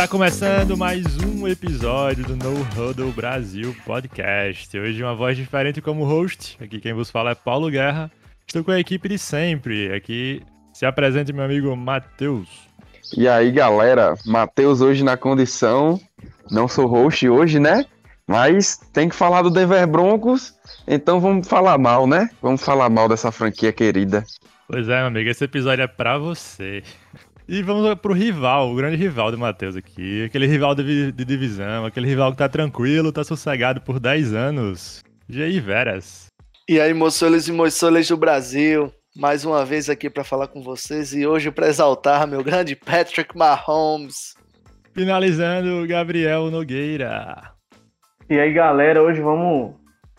Está começando mais um episódio do No Huddle Brasil Podcast. Hoje uma voz diferente como host. Aqui quem vos fala é Paulo Guerra. Estou com a equipe de sempre. Aqui se apresente meu amigo Matheus. E aí, galera, Matheus hoje na condição. Não sou host hoje, né? Mas tem que falar do Denver Broncos, então vamos falar mal, né? Vamos falar mal dessa franquia querida. Pois é, meu amigo, esse episódio é pra você. E vamos pro rival, o grande rival do Matheus aqui. Aquele rival de, de, divisão, aquele rival que tá tranquilo, tá sossegado por 10 anos. Jair Veras. E aí, moçoles e moçoles do Brasil. Mais uma vez aqui para falar com vocês e hoje para exaltar meu grande Patrick Mahomes. Finalizando, Gabriel Nogueira. E aí, galera, hoje vamos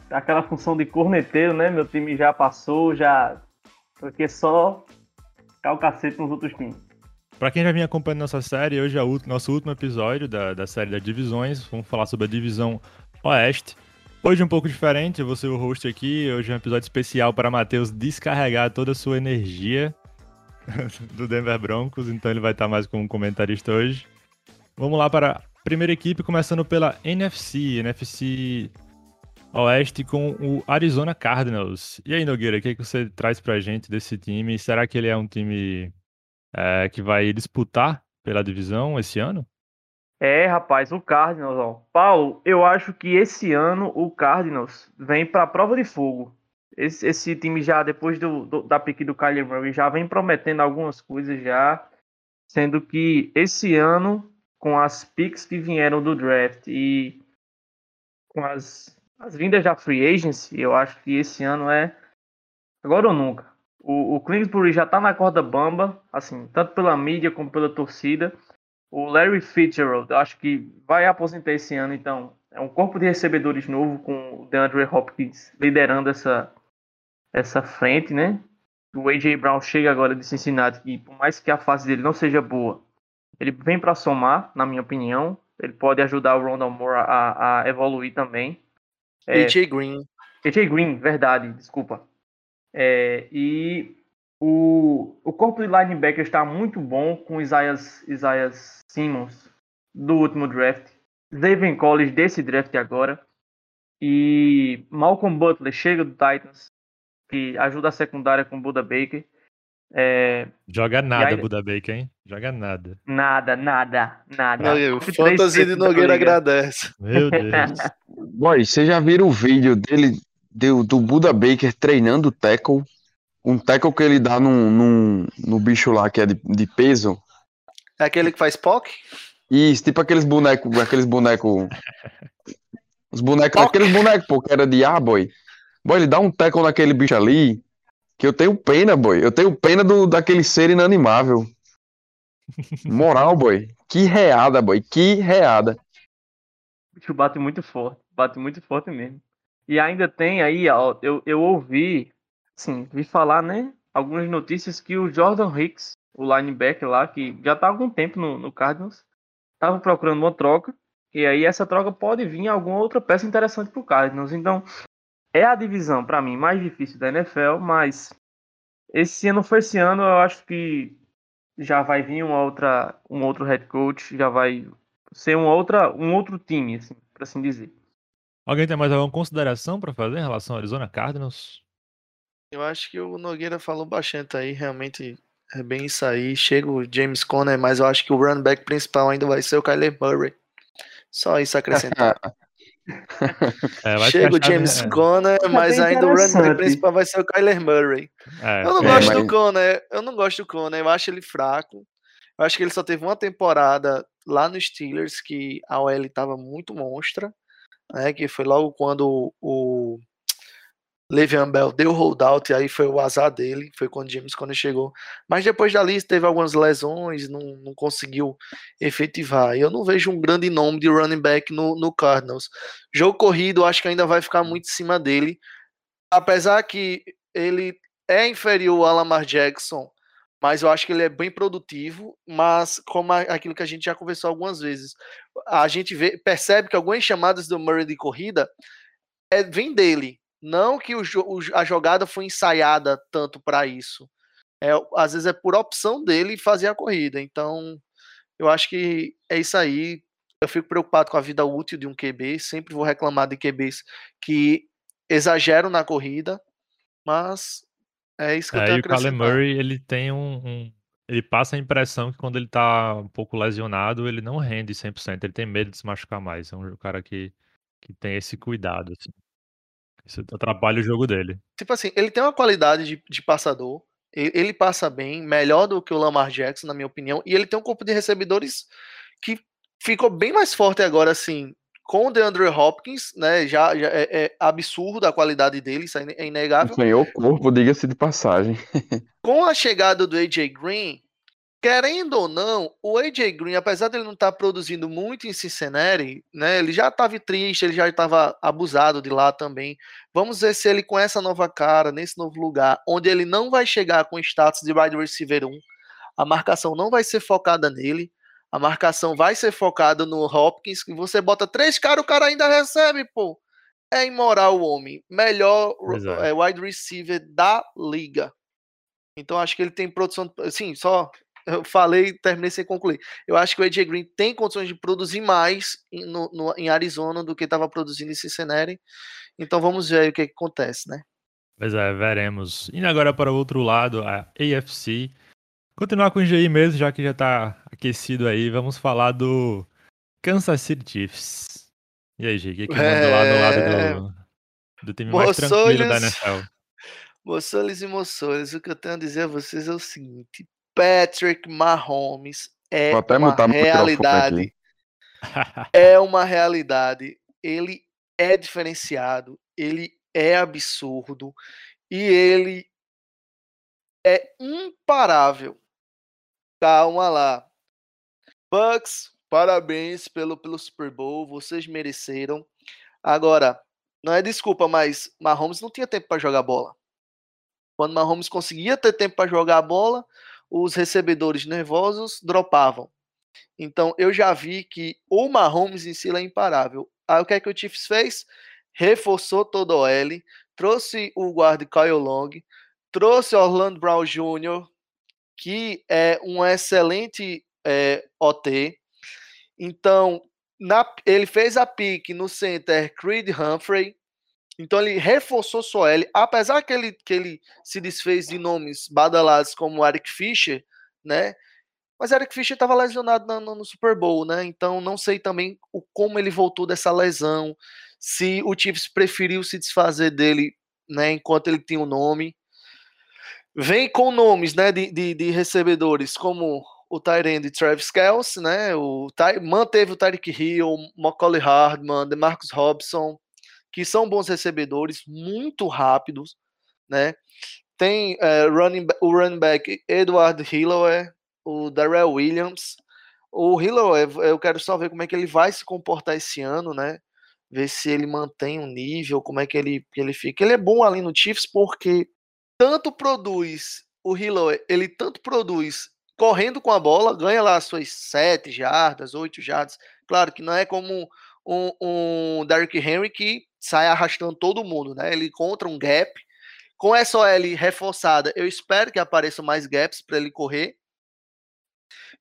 aquela função de corneteiro, né? Meu time já passou, já porque só ficar o cacete nos outros times. Para quem já vinha acompanhando nossa série, hoje é o nosso último episódio da, da série das divisões. Vamos falar sobre a divisão Oeste. Hoje um pouco diferente, eu vou ser o host aqui. Hoje é um episódio especial para Matheus descarregar toda a sua energia do Denver Broncos, então ele vai estar mais como comentarista hoje. Vamos lá para a primeira equipe, começando pela NFC, NFC Oeste com o Arizona Cardinals. E aí, Nogueira, o que, é que você traz para a gente desse time? Será que ele é um time é, que vai disputar pela divisão esse ano? É, rapaz, o Cardinals, ó. Paulo, eu acho que esse ano o Cardinals vem para a prova de fogo. Esse, esse, time já, depois do, do, da pique do Kyler Murray, já vem prometendo algumas coisas já. Sendo que esse ano, com as picks que vieram do draft e com as, as vindas da free agency, eu acho que esse ano é agora ou nunca. O, o já tá na corda bamba, assim, tanto pela mídia como pela torcida. O Larry Fitzgerald, acho que vai aposentar esse ano, então é um corpo de recebedores novo com o DeAndre Hopkins liderando essa, essa frente, né? O AJ Brown chega agora de Cincinnati e por mais que a fase dele não seja boa, ele vem para somar, na minha opinião. Ele pode ajudar o Rondell Moore a, a evoluir também. É, AJ Green. AJ Green, verdade, desculpa. É, e o, o corpo de linebacker está muito bom com Isaias, Isaias Simmons do último draft. David Collins desse draft agora. E Malcolm Butler chega do Titans, que ajuda a secundária com Buda Baker. É... Joga nada, aí... Buda Baker, hein? Joga nada. Nada, nada, nada. Meu, o Fantasy de Nogueira agradece. Meu Deus. Boy, você já viram o vídeo dele do, do Buda Baker treinando o tackle. Um tackle que ele dá num, num, no bicho lá que é de, de peso. É aquele que faz POC? Isso, tipo aqueles bonecos, aqueles bonecos. Os bonecos, POC. aqueles bonecos, pô, que era de ar, boy. Boy, ele dá um tackle naquele bicho ali, que eu tenho pena, boy. Eu tenho pena do, daquele ser inanimável. Moral, boy. Que reada, boy. Que reada. O bicho bate muito forte. Bate muito forte mesmo. E ainda tem aí, ó, eu, eu ouvi, sim, vi falar, né? Algumas notícias que o Jordan Hicks, o linebacker lá, que já tá há algum tempo no, no Cardinals, tava procurando uma troca. E aí essa troca pode vir alguma outra peça interessante pro Cardinals. Então, é a divisão, para mim, mais difícil da NFL, mas esse ano foi esse ano, eu acho que já vai vir uma outra, um outro head coach, já vai ser uma outra, um outro time, assim, para assim dizer. Alguém tem mais alguma consideração para fazer em relação ao Arizona Cardinals? Eu acho que o Nogueira falou bastante aí, realmente é bem isso aí. Chega o James Conner, mas eu acho que o run back principal ainda vai ser o Kyler Murray. Só isso acrescentar. é, Chega o James é. Conner, mas ainda o run back principal vai ser o Kyler Murray. É, eu não gosto mas... do Conner, eu não gosto do Conner, eu acho ele fraco. Eu acho que ele só teve uma temporada lá no Steelers que a OL estava muito monstra né, que foi logo quando o Le'Veon Bell deu holdout, e aí foi o azar dele, foi quando James quando chegou. Mas depois dali teve algumas lesões, não, não conseguiu efetivar. E eu não vejo um grande nome de running back no, no Cardinals. Jogo corrido, acho que ainda vai ficar muito em cima dele. Apesar que ele é inferior a Lamar Jackson, mas eu acho que ele é bem produtivo, mas como aquilo que a gente já conversou algumas vezes, a gente vê, percebe que algumas chamadas do Murray de corrida é, vem dele, não que o, o, a jogada foi ensaiada tanto para isso. É, às vezes é por opção dele fazer a corrida. Então, Eu acho que é isso aí. Eu fico preocupado com a vida útil de um QB. Sempre vou reclamar de QBs que exageram na corrida, mas é isso que eu É, e o Kyler. Murray, ele tem um, um- Ele passa a impressão que quando ele tá um pouco lesionado, ele não rende 100%. Ele tem medo de se machucar mais. É um cara que, que tem esse cuidado, assim. Isso atrapalha o jogo dele. Tipo assim, ele tem uma qualidade de, de passador. Ele, ele passa bem, melhor do que o Lamar Jackson, na minha opinião. E ele tem um corpo de recebedores que ficou bem mais forte agora, assim, com o DeAndre Hopkins, né? Já, já é, é absurdo a qualidade dele, isso é inegável. Ganhou o corpo, diga-se de passagem. Com a chegada do AJ Green, querendo ou não, o AJ Green, apesar dele não estar produzindo muito em Cincinnati, né? Ele já estava triste, ele já estava abusado de lá também. Vamos ver se ele com essa nova cara, nesse novo lugar, onde ele não vai chegar com status de wide receiver 1, a marcação não vai ser focada nele. A marcação vai ser focada no Hopkins, que você bota três caras, o cara ainda recebe, pô. É imoral o homem. Melhor é. é, wide receiver da liga. Então acho que ele tem produção. Assim, só eu falei, terminei sem concluir. Eu acho que o AJ Green tem condições de produzir mais em, no, no, em Arizona do que estava produzindo em Cincinnati. Então vamos ver aí o que, que acontece, né? Pois é, veremos. Indo agora para o outro lado, a AFC. Continuar com o GI mesmo, já que já tá aquecido aí, vamos falar do Kansas City Chiefs. E aí, G, o que, que manda lá do É. lado do, do time mais tranquilo da NFL? Moçoles e moçoles, o que eu tenho a dizer a vocês é o seguinte: Patrick Mahomes é uma realidade. É uma realidade. Ele é diferenciado, ele é absurdo e ele é imparável. Calma lá. Bucks, parabéns pelo, pelo Super Bowl, vocês mereceram. Agora, não é desculpa, mas Mahomes não tinha tempo para jogar bola. Quando Mahomes conseguia ter tempo para jogar a bola, os recebedores nervosos dropavam. Então eu já vi que o Mahomes em si é imparável. Aí o que é que o Chiefs fez? Reforçou todo o L, trouxe o guarda Kyle Long, trouxe Orlando Brown Jr., que é um excelente é, OT. Então, na, ele fez a pique no center Creed Humphrey. Então ele reforçou sua L, apesar que ele, que ele se desfez de nomes badalados como Eric Fischer, né? Mas Eric Fischer estava lesionado no, no, no, Super Bowl, né? Então não sei também o, como ele voltou dessa lesão, se o Chiefs preferiu se desfazer dele, né? Enquanto ele tinha o nome. Vem com nomes, né? De, de, de recebedores como o Tyrande Travis Kelce, né? O Ty, manteve o Tyreek Hill, Macaulay Hardman, DeMarcus Robson, que são bons recebedores, muito rápidos, né? Tem é, running, o running back Edward Hilloway, o Darrell Williams. O Hilloway, eu quero só ver como é que ele vai se comportar esse ano, né? Ver se ele mantém um nível, como é que ele, que ele fica. Ele é bom ali no Chiefs porque tanto produz o Hilloway, ele tanto produz correndo com a bola, ganha lá suas 7 jardas, 8 jardas. Claro que não é como um, um Derrick Henry que sai arrastando todo mundo, né? Ele encontra um gap. Com essa OL reforçada, eu espero que apareçam mais gaps para ele correr.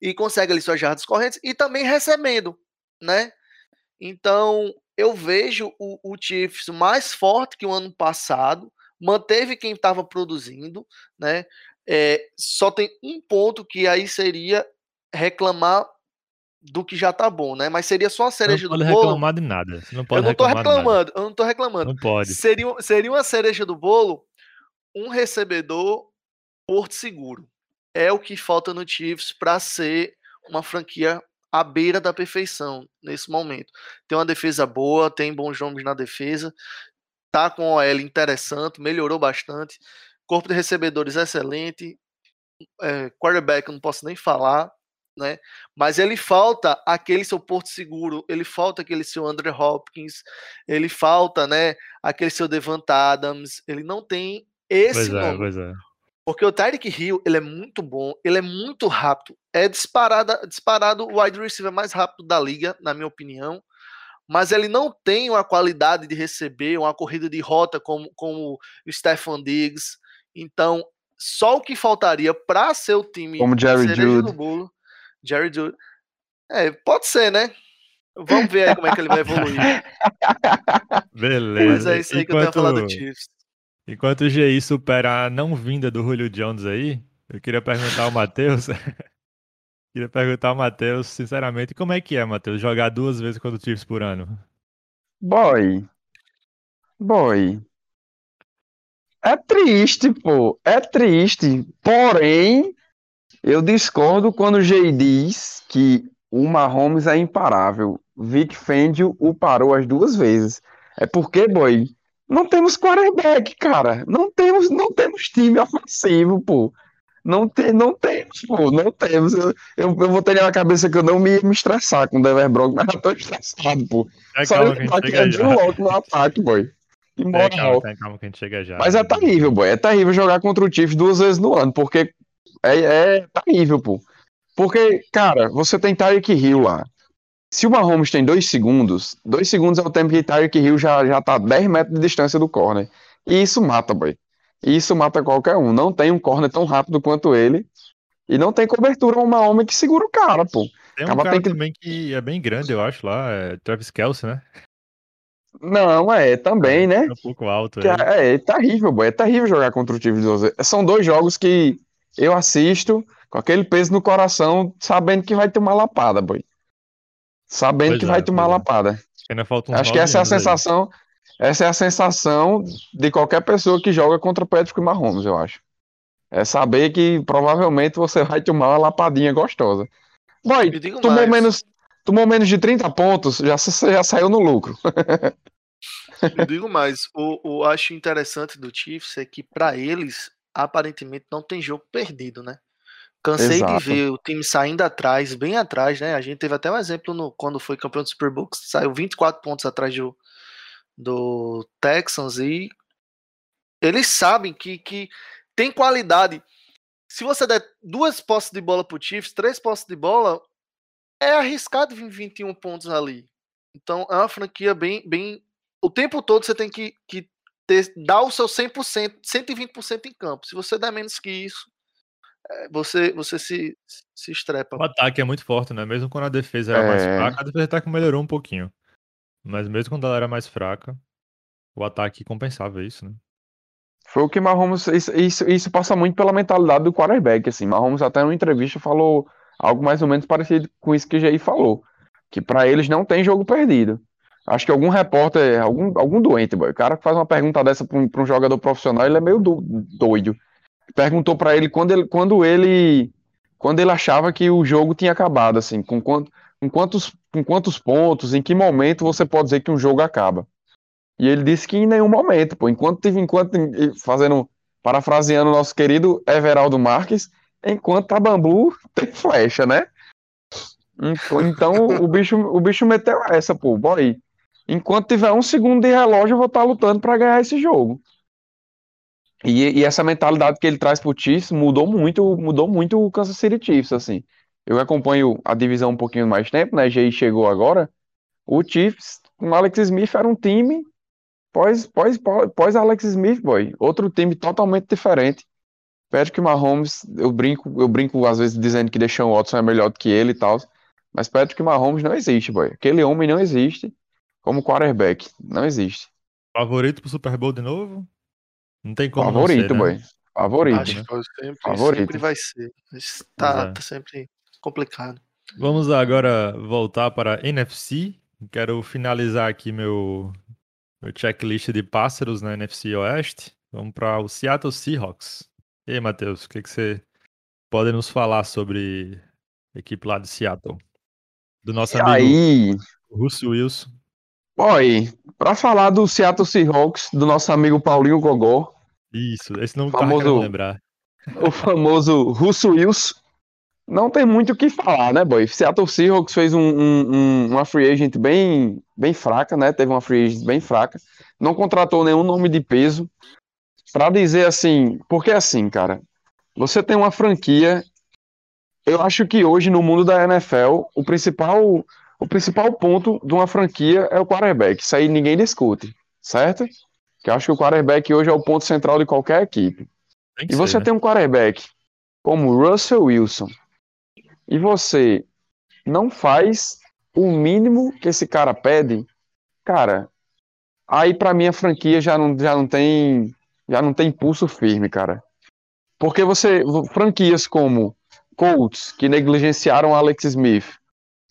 E consegue ali suas jardas correntes e também recebendo, né? Então, eu vejo o, o Chiefs mais forte que o ano passado, manteve quem estava produzindo, né? É, só tem um ponto que aí seria reclamar do que já tá bom, né? Mas seria só a cereja não do pode bolo. reclamar de nada. Não pode eu não tô reclamando, eu não tô reclamando. Não pode. Seria, seria uma cereja do bolo um recebedor porto seguro. É o que falta no Chiefs para ser uma franquia à beira da perfeição nesse momento. Tem uma defesa boa, tem bons nomes na defesa, tá com OL interessante, melhorou bastante. Corpo de recebedores excelente. É, quarterback, eu não posso nem falar, né? Mas ele falta aquele seu porto seguro, ele falta aquele seu Andrew Hopkins, ele falta, né, aquele seu Devant Adams, ele não tem esse Pois é, nome. pois é. Porque o Tyreek Hill, ele é muito bom, ele é muito rápido. É disparada, disparado o wide receiver mais rápido da liga, na minha opinião. Mas ele não tem uma qualidade de receber uma corrida de rota como, como o Stefan Diggs. Então, só o que faltaria para ser o time Como Jerry Jude. bolo, Jerry Jude, É, pode ser, né? Vamos ver aí como é que ele vai evoluir. Beleza. Mas é isso aí que eu tenho a falar do Enquanto, Chiefs. enquanto o GI supera a não vinda do Julio Jones aí, eu queria perguntar ao Matheus. Queria perguntar ao Matheus, sinceramente, como é que é, Matheus, jogar duas vezes contra o Chiefs por ano? Boy. Boy. É triste, pô. É triste. Porém, eu discordo quando o Jay diz que o Mahomes é imparável. Vic Fangio o parou as duas vezes. É porque, boy, não temos quarterback, cara. Não temos, não temos time ofensivo, pô. Não, tem, não temos, pô. Não temos. Eu, eu, eu vou ter na cabeça que eu não me ia me estressar com o Denver Broncos, mas já tô estressado, pô. É, Só calma eu que a gente aqui chega é de já. louco no ataque, boy. É, Imoral. calma, calma, calma que a gente chega já. Mas é terrível, boy. É terrível jogar contra o Chiefs duas vezes no ano, porque é, é terrível, pô. Porque, cara, você tem Tyreek Hill lá. Se o Mahomes tem dois segundos, dois segundos é o tempo que Tyreek Hill já, já tá a 10 metros de distância do corner. E isso mata, boy. E isso mata qualquer um. Não tem um corner tão rápido quanto ele. E não tem cobertura um Mahomes que segura o cara, pô. Tem um acaba cara tem que- também que é bem grande, eu acho, lá, é Travis Kelce, né? Não, é, também, né? É um pouco alto Que ele. é, é terrível, boy. É terrível jogar contra o Chiefs. São dois jogos que eu assisto com aquele peso no coração, sabendo que vai tomar lapada, boy. Sabendo Pois que é, vai tomar é. lapada. Ainda falta uns Acho que essa é a anos aí. Essa é a sensação de qualquer pessoa que joga contra Patrick Mahomes, eu acho. É saber que provavelmente você vai tomar uma lapadinha gostosa. Boy, tomou mais. menos, tomou menos de 30 pontos, já, já saiu no lucro. Eu digo mais, o, o acho interessante do Chiefs é que pra eles aparentemente não tem jogo perdido, né? Cansei Exato. de ver o time saindo atrás, bem atrás, né? A gente teve até um exemplo no, quando foi campeão do Super Bowl, que saiu 24 pontos atrás do, do Texans e eles sabem que, que tem qualidade. Se você der duas posses de bola pro Chiefs, três posses de bola, é arriscado vir 21 pontos ali. Então é uma franquia bem, bem o tempo todo você tem que, que ter, dar o seu 100%, 120% em campo. Se você der menos que isso, é, você, você se, se estrepa. O ataque é muito forte, né? Mesmo quando a defesa era mais É. fraca, a defesa até que melhorou um pouquinho. Mas mesmo quando ela era mais fraca, o ataque compensava isso, né? Foi o que Mahomes. Isso, isso, isso passa muito pela mentalidade do quarterback. Assim. Mahomes, até numa entrevista, falou algo mais ou menos parecido com isso que o Jair falou. Que pra eles não tem jogo perdido. Acho que algum repórter, algum, algum doente, boy, o cara que faz uma pergunta dessa pra um, um jogador profissional, ele é meio do- doido. Perguntou pra ele quando ele, quando ele quando ele achava que o jogo tinha acabado, assim, com, quant, com, quantos, quantos pontos, em que momento você pode dizer que um jogo acaba. E ele disse que em nenhum momento, pô, enquanto tive, enquanto, fazendo, parafraseando o nosso querido Everaldo Marques, enquanto tá bambu, tem flecha, né? Então, então o bicho, o bicho meteu essa, pô, boy. Enquanto tiver um segundo de relógio, eu vou estar lutando pra ganhar esse jogo. E, e essa mentalidade que ele traz pro Chiefs mudou muito, mudou muito o Kansas City Chiefs, assim. Eu acompanho a divisão um pouquinho mais tempo, né? Jay chegou agora. O Chiefs, com Alex Smith, era um time pós, pós, pós, Alex Smith, boy. Outro time totalmente diferente. Patrick Mahomes, eu brinco, eu brinco às vezes dizendo que Deshaun Watson é melhor do que ele e tal. Mas Patrick Mahomes não existe, boy. Aquele homem não existe como quarterback. Não existe. Favorito pro Super Bowl de novo? Não tem como Favorito, não ser, né? boy. Favorito. Acho né? que sempre, Favorito. sempre vai ser. Tá, Pois é. tá sempre complicado. Vamos agora voltar para a NFC. Quero finalizar aqui meu, meu checklist de pássaros na NFC Oeste. Vamos para o Seattle Seahawks. E aí, Matheus, o que, que você pode nos falar sobre a equipe lá de Seattle? Do nosso E amigo aí, Russell Wilson. boy, pra falar do Seattle Seahawks, do nosso amigo Paulinho Gogó, Isso, esse não Famoso- tava querendo lembrar. o famoso Russo Wilson, não tem muito o que falar, né, boy? Seattle Seahawks fez um, um- um- uma free agent bem, bem fraca, né? Teve uma free agent bem fraca. Não contratou nenhum nome de peso. Pra dizer assim, porque assim, cara, você tem uma franquia. Eu acho que hoje no mundo da NFL, o principal, o principal ponto de uma franquia é o quarterback. Isso aí ninguém discute, certo? Que eu acho que o quarterback hoje é o ponto central de qualquer equipe. E ser, você né? tem um quarterback como Russell Wilson, e você não faz o mínimo que esse cara pede, cara, aí pra mim a franquia já não, já não tem já não tem pulso firme, cara. Porque você franquias como Colts que negligenciaram Alex Smith,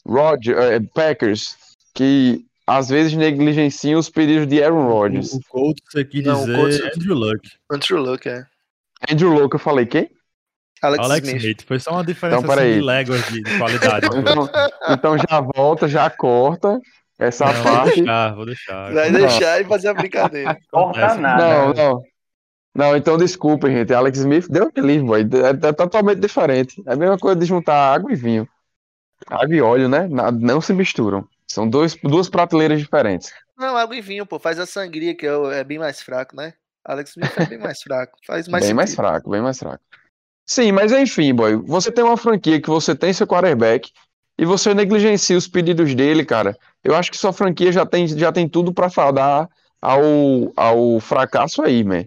Roger, eh, Packers que às vezes negligenciam os pedidos de Aaron Rodgers. O, o Colts quis Não, o dizer Colts- Andrew Luck. Andrew Luck, é. Andrew Luck, eu falei quem? Alex, Alex Smith. Smith. Foi só uma diferença Então, assim, de léguas de, de qualidade. Então, então já volta, já corta essa Não, vou parte. deixar, vou deixar. Vai Não. deixar e fazer a brincadeira. Corta nada. Não, não. Não, então desculpem, gente. Alex Smith deu um livro, boy. É, é totalmente diferente. É a mesma coisa de juntar água e vinho. Água e óleo, né? Não se misturam. São dois, duas prateleiras diferentes. Não, água e vinho, pô. Faz a sangria, que é, é bem mais fraco, né? Alex Smith é bem mais fraco. Faz mais bem mais sentido. fraco, bem mais fraco. Sim, mas enfim, boy. Você tem uma franquia que você tem seu quarterback e você negligencia os pedidos dele, cara. Eu acho que sua franquia já tem, já tem tudo pra fadar ao, ao fracasso aí, man.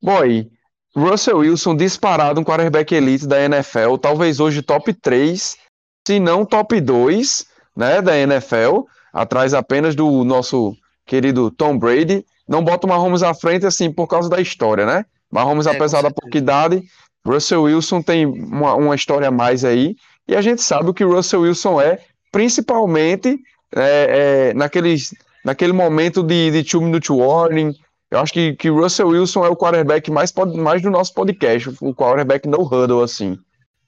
Boy, Russell Wilson disparado um quarterback elite da NFL, talvez hoje top 3, se não top 2, né, da NFL, atrás apenas do nosso querido Tom Brady. Não bota o Mahomes à frente assim por causa da história, né? Mahomes, É, apesar da pouca idade, Russell Wilson tem uma, uma história a mais aí, e a gente sabe o que o Russell Wilson é, principalmente é, é, naqueles, naquele momento de, de two minute warning. Eu acho que, que Russell Wilson é o quarterback mais, pod- mais do nosso podcast, o quarterback no huddle, assim,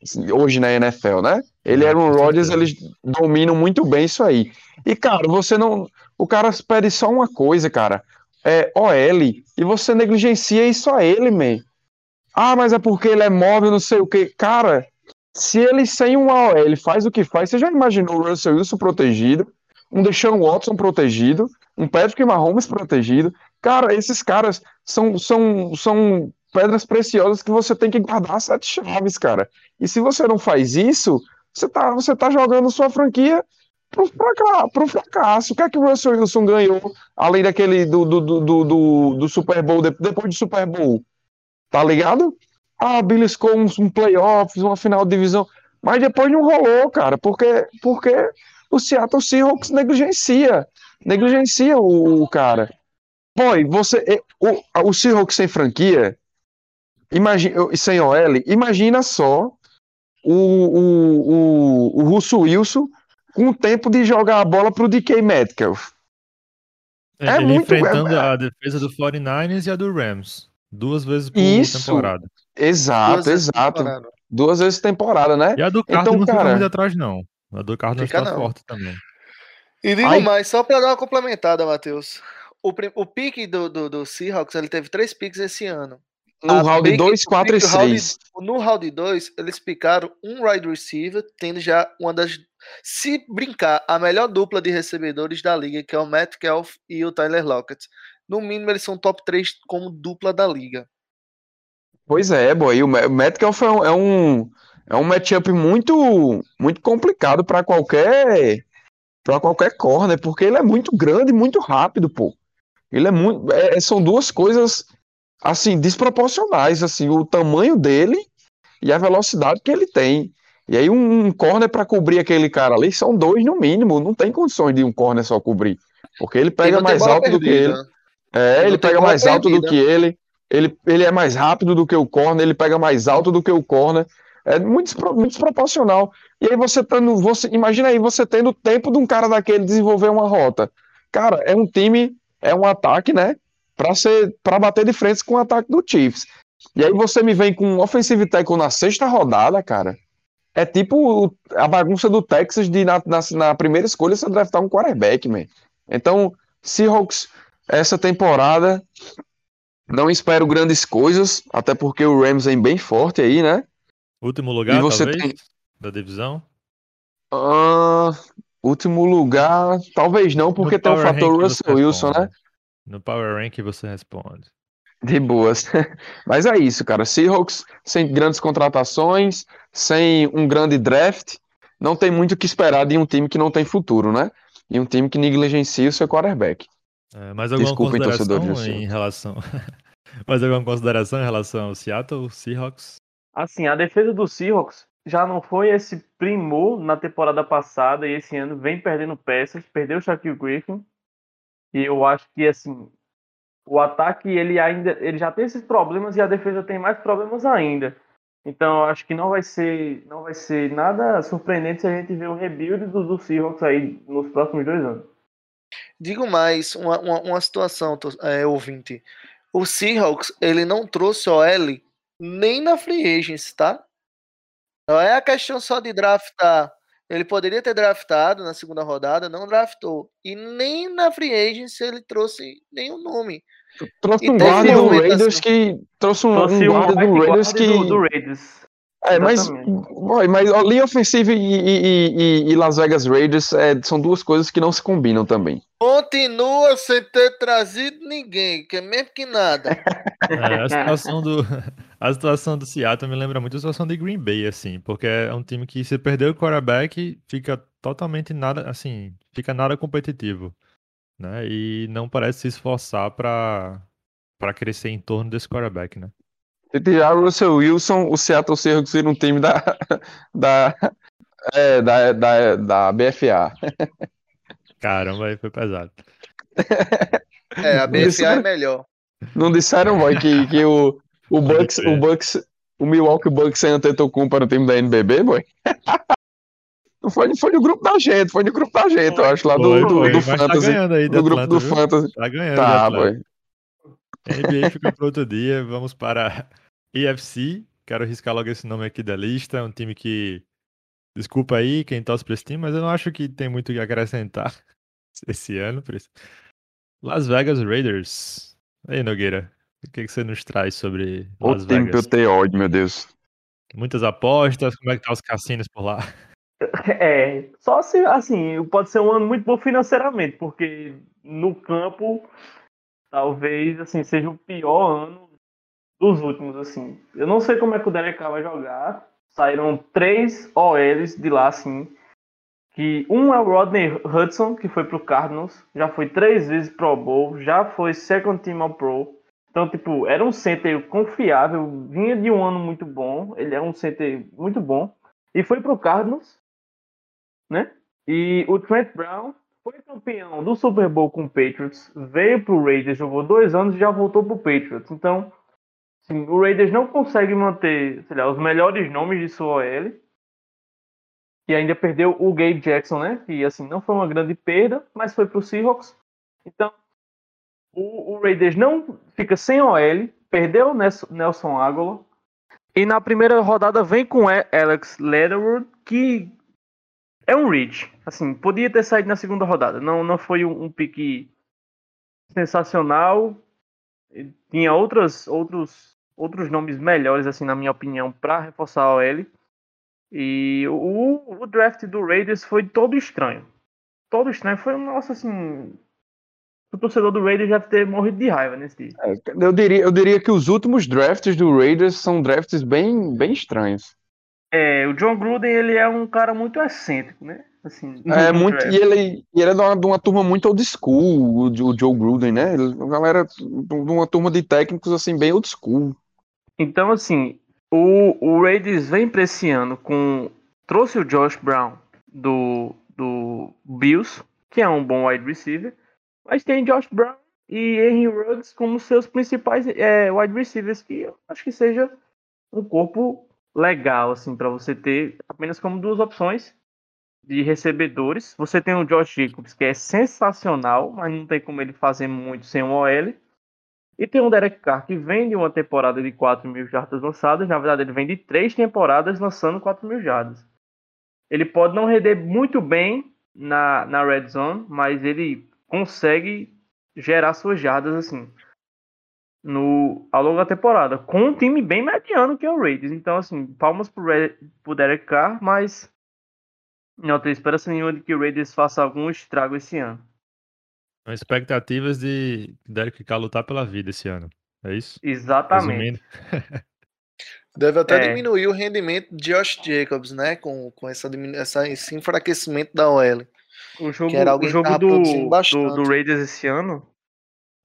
assim, hoje na NFL, né? Ele É, era um Rodgers, eles dominam muito bem isso aí. E, cara, você não. O cara pede só uma coisa, cara. É OL, e você negligencia isso a ele, man. Ah, mas é porque ele é móvel, não sei o quê. Cara, se ele sem um OL ele faz o que faz, você já imaginou o Russell Wilson protegido, um Deshaun Watson protegido, um Patrick Mahomes protegido? Cara, esses caras são, são, são pedras preciosas que você tem que guardar sete chaves, cara. E se você não faz isso, você tá, você tá jogando sua franquia pro, fraca- pro fracasso. O que é que o Russell Wilson ganhou, além daquele do, do, do, do, do- Super Bowl, de- depois do Super Bowl? Tá ligado? Ah, beliscou uns um playoffs, uma final de divisão, mas depois não rolou, cara, porque, porque o Seattle Seahawks negligencia, negligencia o, o cara. Boy, você, eh, o, o Seahawks sem franquia, imagina, sem OL, imagina só o, o, o, o Russo Wilson com o tempo de jogar a bola pro DK Metcalf. Ele, É ele muito- enfrentando é- a defesa do 49ers e a do Rams. Duas vezes por Isso. temporada. Exato, Duas exato. temporada. Duas vezes temporada, né? E a do Então, Cardinals não fica cara- muito atrás, não. A do Cardinals Fica tá não. forte também. E digo Ai. mais, só pra dar uma complementada, Matheus. O, prim- o pique do, do, do Seahawks, ele teve três piques esse ano. No A round pick- 2, o 4 e pick round- 6. No round 2, eles picaram um wide receiver, tendo já uma das. Se brincar, a melhor dupla de recebedores da liga, que é o Matt Kelf e o Tyler Lockett. No mínimo, eles são top 3 como dupla da liga. Pois é, boy. O Metcalf é um, é um, é um matchup muito, muito complicado para qualquer para qualquer corner, porque ele é muito grande e muito rápido, pô. Ele é muito. é- são duas coisas assim desproporcionais, assim, o tamanho dele e a velocidade que ele tem. E aí um, um corner para cobrir aquele cara ali são dois no mínimo. Não tem condições de um corner só cobrir, porque ele pega mais alto do que ele. É, ele pega mais alto do que ele. Ele, ele é mais rápido do que o corner, ele pega mais alto do que o corner. É muito, muito desproporcional. E aí você tendo, você imagina aí você tendo o tempo de um cara daquele desenvolver uma rota. Cara, é um time, é um ataque, né? Pra ser, para bater de frente com o ataque do Chiefs. E aí você me vem com um offensive tackle na sexta rodada, cara. É tipo a bagunça do Texas de na, na, na primeira escolha você draftar um quarterback, man. Então, Seahawks essa temporada não espero grandes coisas, até porque o Rams vem bem forte aí, né? Último lugar, E você talvez, tem- da divisão. Ah, último lugar, talvez não, porque No tem o fator Russell Wilson, né? No Power Rank você responde. De boas. Mas é isso, cara. Seahawks sem grandes contratações, sem um grande draft, não tem muito o que esperar de um time que não tem futuro, né? E um time que negligencia o seu quarterback. É, mais alguma Desculpem, consideração em relação. mais alguma consideração em relação ao Seattle Seahawks? Assim, a defesa do Seahawks já não foi esse primor na temporada passada e esse ano vem perdendo peças, perdeu o Shaquille Griffin. E eu acho que assim, o ataque ele ainda ele já tem esses problemas e a defesa tem mais problemas ainda. Então eu acho que não vai ser não vai ser nada surpreendente se a gente ver o rebuild do, do Seahawks aí nos próximos dois anos. Digo mais, uma, uma, uma situação, é, ouvinte. O Seahawks, ele não trouxe OL nem na free agency, tá? Não é a questão só de draftar. Ele poderia ter draftado na segunda rodada, não draftou. E nem na free agency ele trouxe nenhum nome. Trouxe um guarda do Raiders que. Trouxe um, trouxe um guarda do Raiders que. Do, do Raiders. É, mas, boy, mas linha ofensiva e, e, e, e, Las Vegas Raiders é, são duas coisas que não se combinam também. Continua sem ter trazido ninguém, que é mesmo que nada. É, a situação do a situação do Seattle me lembra muito a situação de Green Bay, assim, porque é um time que se perder o quarterback fica totalmente nada, assim, fica nada competitivo, né? E não parece se esforçar para para crescer em torno desse quarterback, né? Se tirar o Russell Wilson, o Seattle Seahawks vira um time da, da, é, da, da, da BFA. Caramba, aí foi pesado. É, a BFA disseram, é melhor. Não disseram, boy, que, que o, o Bucks, o Bucks, o Milwaukee Bucks sem Antetokounmpo para o time da NBB, boy? Não foi, foi no grupo da gente, foi no grupo da gente, eu acho, lá do, do, do, do tá Fantasy. Tá aí, do grupo do viu? Fantasy. Tá ganhando. Tá, boy. NBA fica para outro dia, vamos para EFC, quero riscar logo esse nome aqui da lista. É um time que. Desculpa aí quem torce para esse time, mas eu não acho que tem muito o que acrescentar esse ano. Las Vegas Raiders. Aí, Nogueira, o que, que você nos traz sobre Las o Vegas? time que eu tenho ódio, meu Deus. Muitas apostas, como é que tá os cassinos por lá? É, só se, assim, pode ser um ano muito bom financeiramente, porque no campo talvez, assim, seja o pior ano dos últimos, assim. Eu não sei como é que o Derek vai jogar. Saíram três OLs de lá, assim. Que um é o Rodney Hudson, que foi pro Cardinals, já foi três vezes Pro Bowl, já foi Second Team All Pro. Então, tipo, era um center confiável, vinha de um ano muito bom, ele é um center muito bom. E foi pro Cardinals, né? E o Trent Brown foi campeão do Super Bowl com o Patriots, veio pro Raiders, jogou dois anos e já voltou pro Patriots. Então, O Raiders não consegue manter, sei lá, os melhores nomes de sua OL. E ainda perdeu o Gabe Jackson, né? Que assim, não foi uma grande perda, mas foi pro Seahawks. Então, o, o Raiders não fica sem OL, perdeu o Nelson Aguilar. E na primeira rodada vem com Alex Leatherwood, que é um reach. Assim, podia ter saído na segunda rodada. Não, não foi um, um pique sensacional. Tinha outras, outros outros nomes melhores, assim, na minha opinião, para reforçar a OL. E o, o, draft do Raiders foi todo estranho. Todo estranho. Foi um nossa, assim. O torcedor do Raiders deve ter morrido de raiva nesse dia. É, eu, diria, eu diria que os últimos drafts do Raiders são drafts bem, bem estranhos. É, o John Gruden, ele é um cara muito excêntrico, né? Assim, é, muito, e ele, ele é de uma, de uma, turma muito old school, o, o Joe Gruden, né? Ele, a galera de uma turma de técnicos, assim, bem old school. Então, assim, o, o Raiders vem pra esse ano com. Trouxe o Josh Brown do, do Bills, que é um bom wide receiver, mas tem Josh Brown e Henry Ruggs como seus principais é, wide receivers, que eu acho que seja um corpo legal, assim, para você ter apenas como duas opções de recebedores. Você tem o Josh Jacobs, que é sensacional, mas não tem como ele fazer muito sem um OL. E tem um Derek Carr que vem de uma temporada de 4 mil jardas lançadas. Na verdade, ele vem de três temporadas lançando 4 mil jardas. Ele pode não render muito bem na, na red zone, mas ele consegue gerar suas jardas assim no, ao longo da temporada, com um time bem mediano que é o Raiders. Então, assim, palmas pro, Red, pro Derek Carr, mas não tenho esperança nenhuma de que o Raiders faça algum estrago esse ano. Expectativas de Derek Carr lutar pela vida esse ano. É isso? Exatamente. Deve até é. diminuir o rendimento de Josh Jacobs, né? Com, com essa, essa, esse enfraquecimento da OL. O jogo, o jogo do, do, do, Raiders esse ano.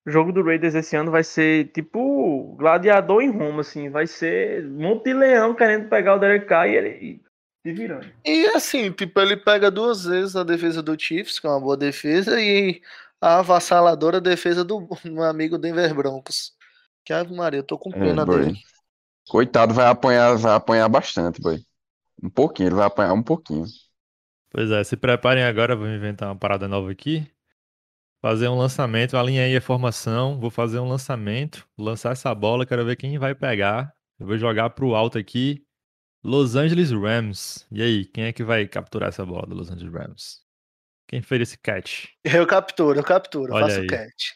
O jogo do Raiders esse ano vai ser tipo gladiador em Roma, assim. Vai ser um monte de leão querendo pegar o Derek Carr e ele se virando. E assim, tipo, ele pega duas vezes a defesa do Chiefs, que é uma boa defesa, e a avassaladora defesa do meu amigo Denver Broncos. Que Ave Maria, eu tô com É, pena boy. dele. Coitado, vai apanhar, vai apanhar bastante, boy. Um pouquinho, ele vai apanhar um pouquinho. Pois é, se preparem agora, vou inventar uma parada nova aqui. Fazer um lançamento, alinha aí a formação, vou fazer um lançamento, lançar essa bola, quero ver quem vai pegar. Eu vou jogar pro alto aqui. Los Angeles Rams. E aí, quem é que vai capturar essa bola do Los Angeles Rams? Quem fez esse catch? Eu capturo, eu capturo, Olha faço aí. o catch.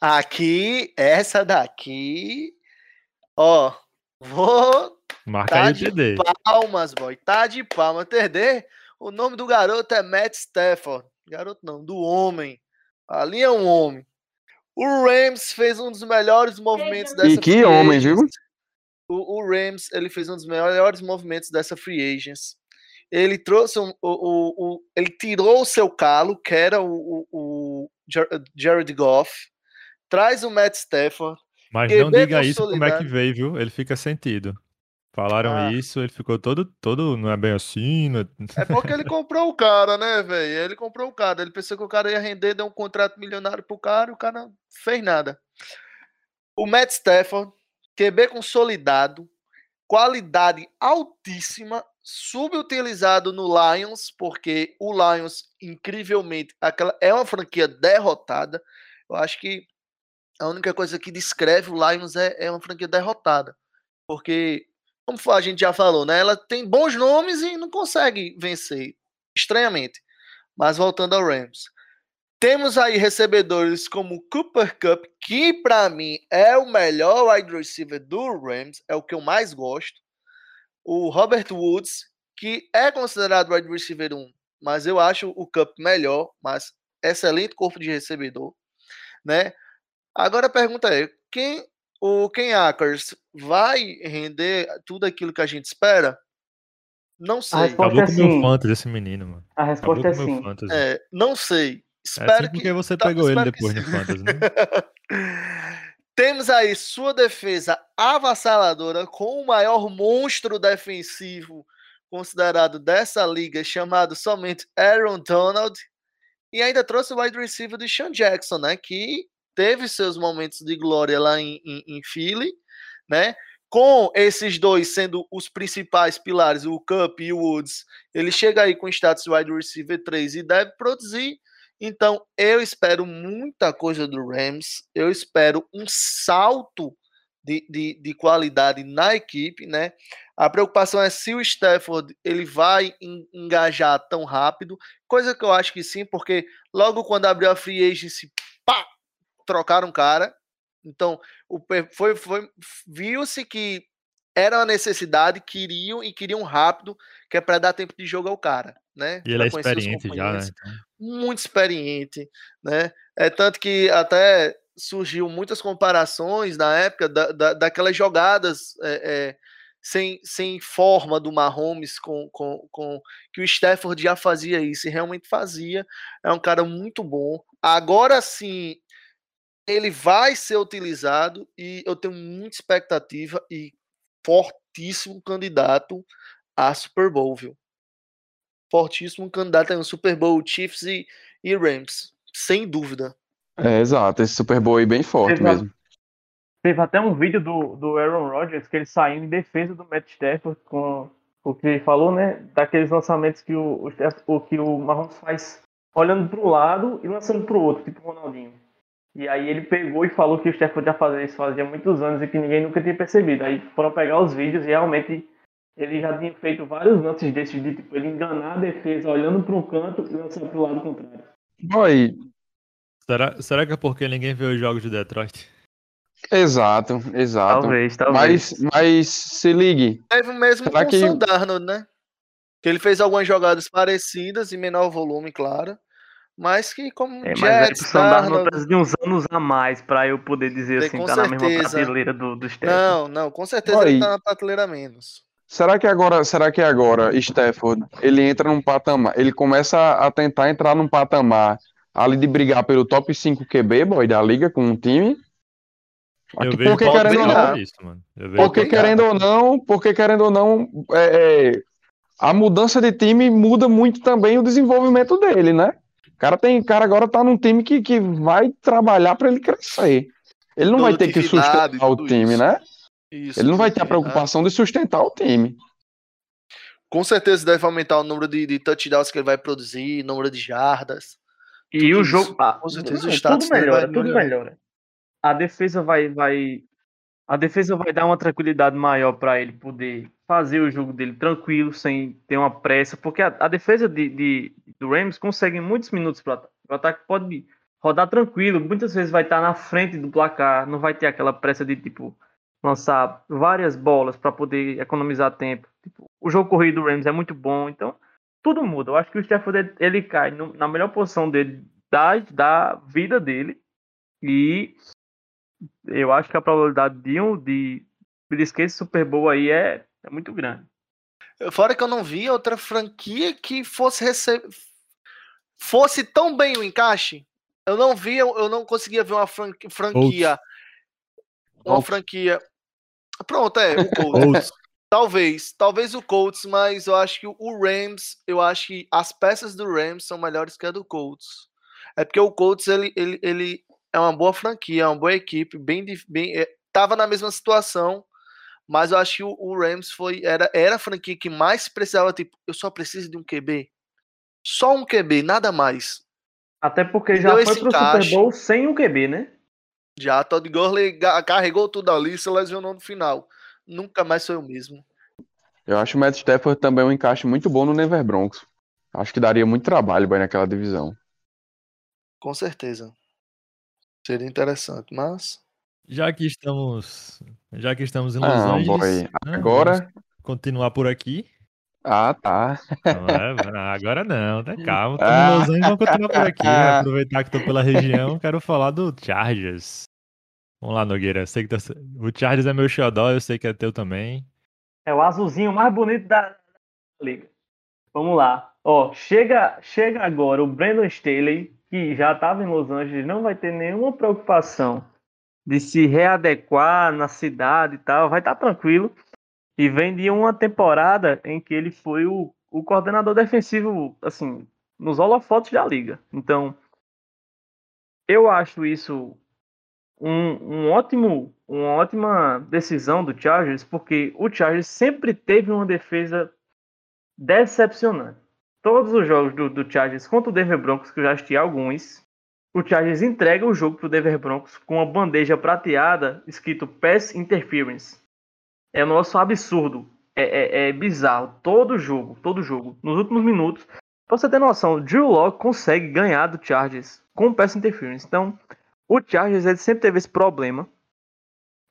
Aqui, essa daqui. Ó, vou Marca Tá aí o de TD. palmas, boy. Tá de palmas. TD, o nome do garoto é Matt Stafford. Garoto não, do homem. Ali é um homem. O Rams fez um dos melhores movimentos dessa E que free homem, viu? O, o Rams, ele fez um dos melhores movimentos dessa free agents. Ele trouxe um, o, o, ele tirou o seu calo, que era o, o, o Jar- Jared Goff, traz o Matt Stafford. Mas não diga isso pro consolidado. McVay, viu? Ele fica sentido. Falaram Ah. isso, ele ficou todo, todo, não é bem assim, não é- É porque ele comprou o cara, né, velho? Ele comprou o cara. Ele pensou que o cara ia render, deu um contrato milionário pro cara, o cara não fez nada. O Matt Stafford, QB consolidado, qualidade altíssima, subutilizado no Lions, porque o Lions, incrivelmente, aquela é uma franquia derrotada. Eu acho que a única coisa que descreve o Lions é, é uma franquia derrotada. Porque, como a gente já falou, né? Ela tem bons nomes e não consegue vencer, estranhamente. Mas voltando ao Rams. Temos aí recebedores como Cooper Cup, que para mim é o melhor wide receiver do Rams, é o que eu mais gosto. O Robert Woods, que é considerado wide receiver 1, mas eu acho o Cup melhor, mas excelente corpo de recebedor, né? Agora a pergunta é, quem o Ken Akers vai render tudo aquilo que a gente espera? Não sei. resposta- Acabou é com o meu sim. fantasy esse menino, mano. A Acabou resposta com é sim. É, não sei. É Espero assim que porque você tá, pegou ele espero que depois no sim. fantasy, né? Temos aí sua defesa avassaladora com o maior monstro defensivo considerado dessa liga, chamado somente Aaron Donald. E ainda trouxe o wide receiver do Sean Jackson, né? Que teve seus momentos de glória lá em, em, em Philly, né? Com esses dois sendo os principais pilares, o Cup e o Woods, ele chega aí com status de wide receiver 3 e deve produzir. Então, eu espero muita coisa do Rams. Eu espero um salto de, de, de qualidade na equipe, né? A preocupação é se o Stafford ele vai en- engajar tão rápido, coisa que eu acho que sim, porque logo quando abriu a free agency, pá, trocaram cara. Então, o foi, foi viu-se que era uma necessidade, queriam e queriam rápido, que é para dar tempo de jogo ao cara, né? E ele é experiente já, né? Então, muito experiente, né? É tanto que até surgiu muitas comparações na época da, da, daquelas jogadas é, é, sem, sem forma do Mahomes com, com, com que o Stafford já fazia isso e realmente fazia. É um cara muito bom. Agora sim, ele vai ser utilizado e eu tenho muita expectativa e fortíssimo candidato a Super Bowl, viu? Fortíssimo candidato a um Super Bowl Chiefs e, e Rams, sem dúvida. É, exato, esse Super Bowl aí bem forte Exato. mesmo. Teve até um vídeo do, do Aaron Rodgers que ele saiu em defesa do Matt Stafford com o que ele falou, né? Daqueles lançamentos que o, o, que o Mahomes faz olhando para o lado e lançando para o outro, tipo o Ronaldinho. E aí ele pegou e falou que o Stafford já fazia isso fazia muitos anos e que ninguém nunca tinha percebido. Aí foram pegar os vídeos e realmente ele já tinha feito vários lances desses de tipo, ele enganar a defesa olhando para um canto e lançando para o lado contrário. Boy, será, será que é porque ninguém vê os jogos de Detroit? exato, exato. Talvez, Mas, mas se ligue, Teve o mesmo Será com que- o Sam Darnold, né? Que ele fez algumas jogadas parecidas, em menor volume, claro. Mas que como É, mas aí Jets, o Sam Darnold Darnold... precisa de uns anos a mais para eu poder dizer Tem, assim, tá na mesma certeza. prateleira do, do Stafford. Não, não, com certeza Oi. ele tá na prateleira menos. Será que agora, será que agora Stafford, ele entra num patamar, ele começa a tentar entrar num patamar ali de brigar pelo top 5 QB, boy, da liga com um time? Eu Aqui, porque querendo ou não, isso, mano. Eu vejo porque querendo ou não, porque querendo ou não, é, é, a mudança de time muda muito também o desenvolvimento dele, né? O cara tem, cara agora tá num time que, que vai trabalhar para ele crescer. Ele não vai ter que sustentar o time, isso. né? Isso, ele não vai ter a preocupação de sustentar o time. Com certeza deve aumentar o número de, de touchdowns que ele vai produzir, número de jardas. E o jogo. Ah, com certeza tudo melhora, tudo melhora. A defesa vai, vai. A defesa vai dar uma tranquilidade maior para ele poder fazer o jogo dele tranquilo, sem ter uma pressa, porque a, a defesa de, de, do Rams consegue muitos minutos para ataque. O ataque pode rodar tranquilo, muitas vezes vai estar na frente do placar, não vai ter aquela pressa de tipo lançar várias bolas para poder economizar tempo. Tipo, o jogo corrido do Rams é muito bom, então tudo muda. Eu acho que o Stafford ele cai no, na melhor posição dele da, da vida dele e eu acho que a probabilidade de um de beliscar esse Super Bowl aí é, é muito grande. Fora que eu não vi outra franquia que fosse receber fosse tão bem o encaixe. Eu não vi, eu não conseguia ver uma franquia uma franquia Pronto, é, o Colts. talvez, talvez o Colts, mas eu acho que o Rams, eu acho que as peças do Rams são melhores que a do Colts. É porque o Colts ele, ele, ele é uma boa franquia, é uma boa equipe, bem, bem é, tava na mesma situação, mas eu acho que o, o, Rams foi era era a franquia que mais precisava, tipo, eu só preciso de um QB. Só um QB, nada mais. Até porque já foi pro encaixe. Super Bowl sem um QB, né? Já Todd Gurley carregou tudo ali e se lesionou no final. Nunca mais foi o mesmo. Eu acho o Matt Stafford também um encaixe muito bom no Denver Broncos. Acho que daria muito trabalho bem naquela divisão. Com certeza. Seria interessante, mas já que estamos, já que estamos em Los ah, Angeles, né, agora continuar por aqui. Ah, tá. Não, agora não, tá calma. Estamos ah. em Los Angeles, vamos continuar por aqui. Né? Aproveitar que estou pela região, quero falar do Chargers. Vamos lá, Nogueira. Sei que tá... O Chargers é meu xodó, eu sei que é teu também. É o azulzinho mais bonito da liga. Vamos lá. Ó, chega, chega agora o Brandon Staley, que já estava em Los Angeles, não vai ter nenhuma preocupação de se readequar na cidade e tal, vai estar tá tranquilo. E vem de uma temporada em que ele foi o, o coordenador defensivo, assim, nos holofotes da liga. Então, eu acho isso um, um ótimo, uma ótima decisão do Chargers, porque o Chargers sempre teve uma defesa decepcionante. Todos os jogos do, do Chargers contra o Denver Broncos, que eu já assisti alguns, o Chargers entrega o jogo para o Denver Broncos com uma bandeja prateada escrito Pass Interference. É um negócio absurdo. É, é, é, bizarro. Todo jogo, todo jogo. Nos últimos minutos, pra você ter noção, o Drew Locke consegue ganhar do Chargers com Pass Interference. Então, o Chargers ele sempre teve esse problema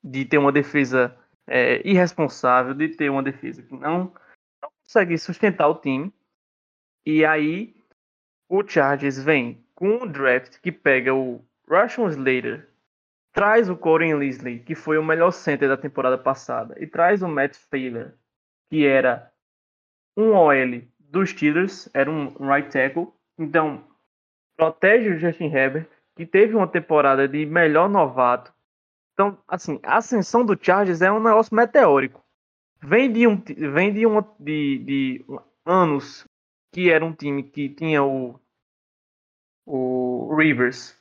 de ter uma defesa é, irresponsável, de ter uma defesa que não, não consegue sustentar o time. E aí o Chargers vem com um draft que pega o Russian Slater, traz o Corey Leslie, que foi o melhor center da temporada passada, e traz o Matt Failer, que era um OL dos Steelers, era um right tackle. Então, protege o Justin Herbert, que teve uma temporada de melhor novato. Então, assim, a ascensão do Chargers é um negócio meteórico. Vem de, um, vem de, uma, de, de anos que era um time que tinha o, o Rivers,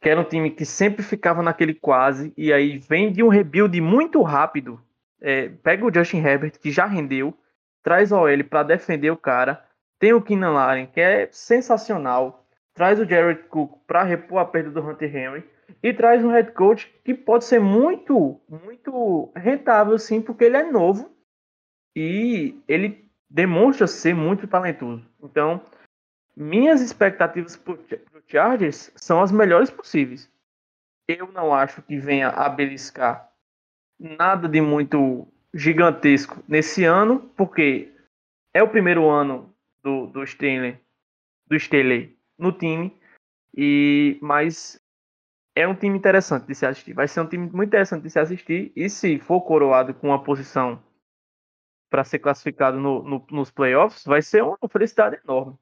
que era um time que sempre ficava naquele quase, e aí vem de um rebuild muito rápido. É, pega o Justin Herbert, que já rendeu, traz o OL para defender o cara. Tem o Keenan Allen, que é sensacional traz o Jared Cook para repor a perda do Hunter Henry e traz um head coach que pode ser muito, muito rentável, sim, porque ele é novo e ele demonstra ser muito talentoso. Então, minhas expectativas para Chargers são as melhores possíveis. Eu não acho que venha a beliscar nada de muito gigantesco nesse ano, porque é o primeiro ano do, do Stanley, do Staley no time. E mas é um time interessante de se assistir. Vai ser um time muito interessante de se assistir. E se for coroado com uma posição para ser classificado no, no, nos playoffs, vai ser uma felicidade enorme.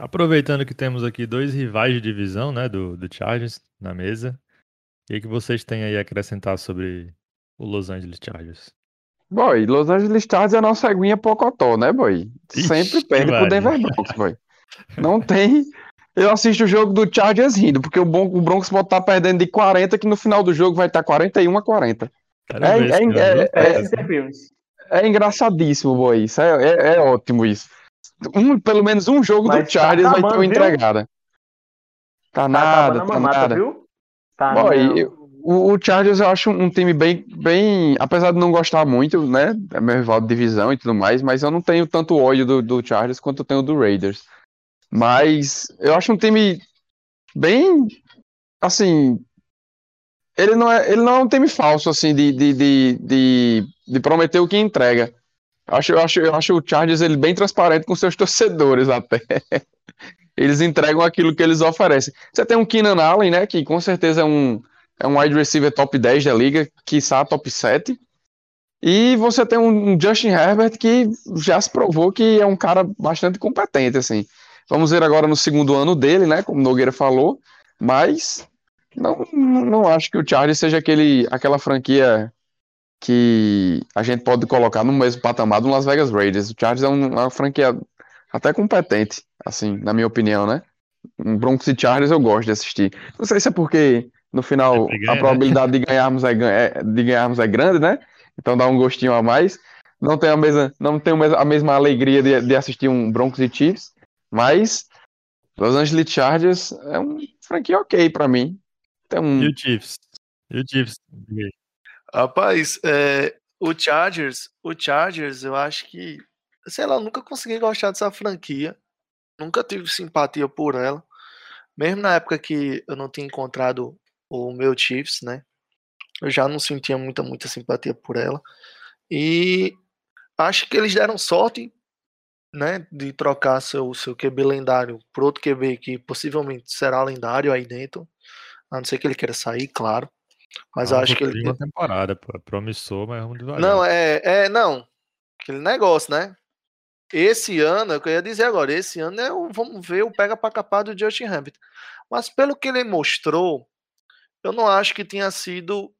Aproveitando que temos aqui dois rivais de divisão, né, do, do Chargers na mesa, o que, que vocês têm aí a acrescentar sobre o Los Angeles Chargers? Boy, Los Angeles Chargers é a nossa aguinha pocotó, né, boy? Sempre Ixi, perde pro. Denver Broncos, boy. Não tem. Eu assisto o jogo do Chargers rindo, porque o, Bron o Broncos pode estar perdendo de 40, que no final do jogo vai estar 41 a 40. Quero É- é- é- é-. É engraçadíssimo, boy. Isso é, é, é ótimo isso. Um, pelo menos um jogo Mas do tá Chargers vai ter uma entregada. Tá Tá nada, tá mamata, nada. viu? Tá, eu- o, o Chargers eu acho um time bem, bem. Apesar de não gostar muito, né? É meu rival de divisão e tudo mais, mas eu não tenho tanto ódio do, do Chargers quanto eu tenho do Raiders. Mas eu acho um time bem. Assim. Ele não é, ele não é um time falso, assim, de, de, de, de, de prometer o que entrega. Acho, eu, acho, eu acho o Chargers ele bem transparente com seus torcedores até. Eles entregam aquilo que eles oferecem. Você tem um Keenan Allen, né? Que com certeza é um, é um wide receiver top 10 da liga, quiçá top 7. E você tem um, um Justin Herbert que já se provou que é um cara bastante competente, assim. Vamos ver agora no segundo ano dele, né? Como o Nogueira falou. Mas não, não acho que o Chargers seja aquele, aquela franquia que a gente pode colocar no mesmo patamar do Las Vegas Raiders. O Chargers é um- uma franquia até competente, assim, na minha opinião, né? Um Broncos e Chargers eu gosto de assistir. Não sei se é porque no final ganha, a né? probabilidade de ganharmos é, é- de ganharmos é grande, né? Então dá um gostinho a mais. Não tenho a mesma, não mes- a mesma alegria de, de assistir um Broncos e Chiefs, mas Los Angeles Chargers é um franquia ok pra mim. Tem um, E o Chiefs? E o Chiefs? Rapaz, é, o Chargers, o Chargers, eu acho que, sei lá, nunca consegui gostar dessa franquia. Nunca tive simpatia por ela. Mesmo na época que eu não tinha encontrado o meu Chiefs, né? Eu já não sentia muita, muita simpatia por ela. E acho que eles deram sorte, né? De trocar seu, seu QB lendário por outro QB que possivelmente será lendário aí dentro. A não ser que ele queira sair, claro. Mas eu Ah, acho que ele. uma temporada, pô. Promissor, mas vamos devagar. Não, é, é, não. Aquele negócio, né? Esse ano, é o que eu ia dizer agora, esse ano é o, vamos ver o pega pra capar do Justin Herbert. Mas pelo que ele mostrou, eu não acho que tenha sido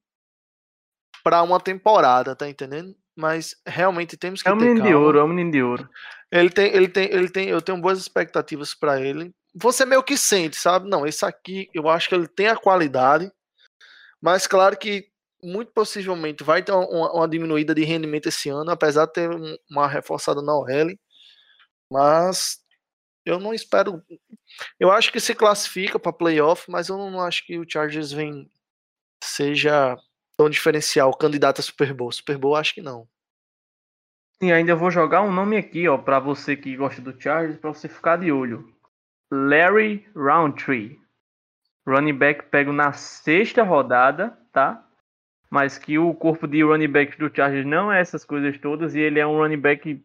para uma temporada, tá entendendo? Mas realmente temos que É um ter menino de ouro, é um menino de ouro. Ele tem, ele tem, ele tem, eu tenho boas expectativas para ele. Você meio que sente, sabe? Não, esse aqui, eu acho que ele tem a qualidade, mas claro que muito possivelmente vai ter uma, uma diminuída de rendimento esse ano, apesar de ter um- uma reforçada na OL. Mas eu não espero. Eu acho que se classifica para playoff, mas eu não acho que o Chargers vem seja tão diferencial, candidato a Super Bowl. Super Bowl, acho que não. E ainda vou jogar um nome aqui, ó, pra você que gosta do Chargers, pra você ficar de olho. Larry Roundtree. Running back pego na sexta rodada, tá? Mas que o corpo de running back do Chargers não é essas coisas todas e ele é um running back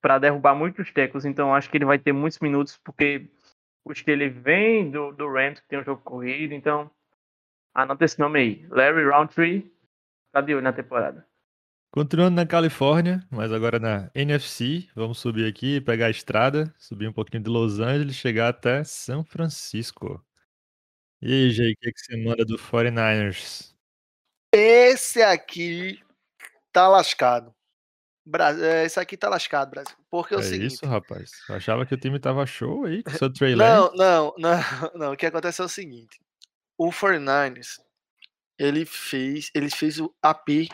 pra derrubar muitos tecos, então acho que ele vai ter muitos minutos porque o ele vem do, do Rams, que tem um jogo corrido, então anota esse nome aí. Larry Roundtree, tá de olho na temporada. Continuando na Califórnia, mas agora na NFC, vamos subir aqui, pegar a estrada, subir um pouquinho de Los Angeles, chegar até São Francisco. E aí, Jay, o que, que você manda do 49ers? Esse aqui tá lascado. Bra- é, Esse aqui tá lascado, Brasil. Porque é o É seguinte. isso, rapaz? Eu achava que o time tava show aí, com o seu Trey Lance. Não, não, não, não. O que acontece é o seguinte. O 49ers, ele fez, ele fez o- a pick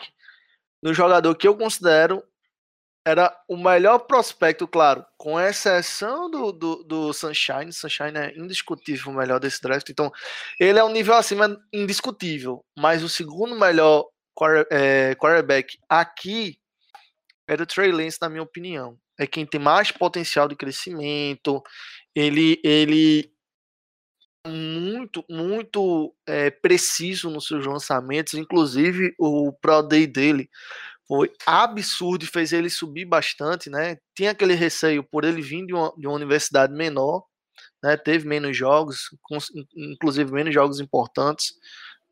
no jogador que eu considero era o melhor prospecto, claro, com exceção do, do, do Sunshine. Sunshine é indiscutível o melhor desse draft. Então, ele é um nível acima indiscutível. Mas o segundo melhor eh, quarterback aqui era o Trey Lance, na minha opinião. É quem tem mais potencial de crescimento. Ele, ele é muito, muito eh, preciso nos seus lançamentos. Inclusive, o Pro Day dele foi absurdo e fez ele subir bastante, né? Tinha aquele receio por ele vir de uma, de uma universidade menor, né? Teve menos jogos, inclusive menos jogos importantes,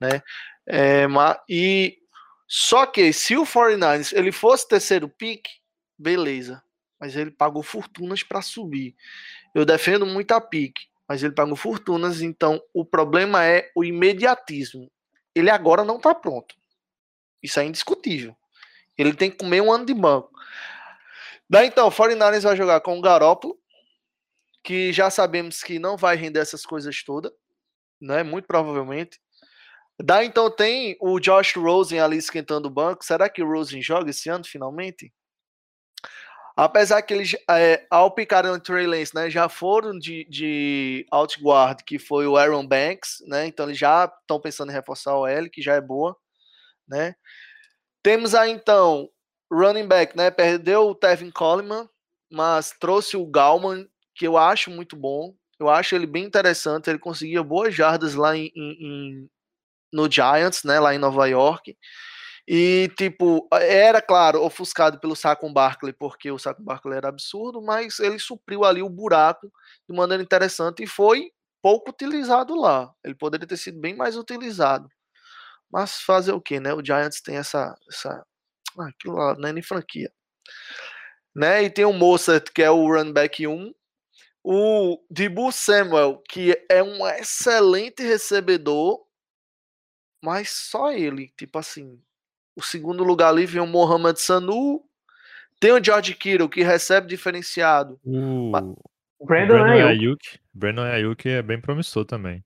né? É, ma- e só que se o 49ers ele fosse terceiro pick, beleza, mas ele pagou fortunas para subir. Eu defendo muito a pick, mas ele pagou fortunas, então o problema é o imediatismo. Ele agora não está pronto. Isso é indiscutível. Ele tem que comer um ano de banco. Daí então, o 49ers vai jogar com o Garópolo, que já sabemos que não vai render essas coisas todas, né? Muito provavelmente. Daí então tem o Josh Rosen ali esquentando o banco. Será que o Rosen joga esse ano finalmente? Apesar que eles, é, ao picarem o Trey Lance, né, já foram de, de outguard, que foi o Aaron Banks, né, então eles já estão pensando em reforçar o L, que já é boa, né. Temos aí, então, running back, né, perdeu o Tevin Coleman, mas trouxe o Galman, que eu acho muito bom, eu acho ele bem interessante, ele conseguia boas jardas lá em, em, no Giants, né, lá em Nova York, e, tipo, era, claro, ofuscado pelo Saco Barkley, porque o Saco Barkley era absurdo, mas ele supriu ali o buraco de maneira interessante e foi pouco utilizado lá. Ele poderia ter sido bem mais utilizado. Mas fazer o que, né? O Giants tem essa. essa ah, aquilo lá não é nem franquia. Né? E tem o Mossad, que é o run back 1. O Dibu Samuel, que é um excelente recebedor, mas só ele, tipo assim, o segundo lugar ali vem o Mohamed Sanu. Tem o George Kittle, que recebe diferenciado. O Brandon Ayuk. Ayuk. Brandon Ayuk é bem promissor também.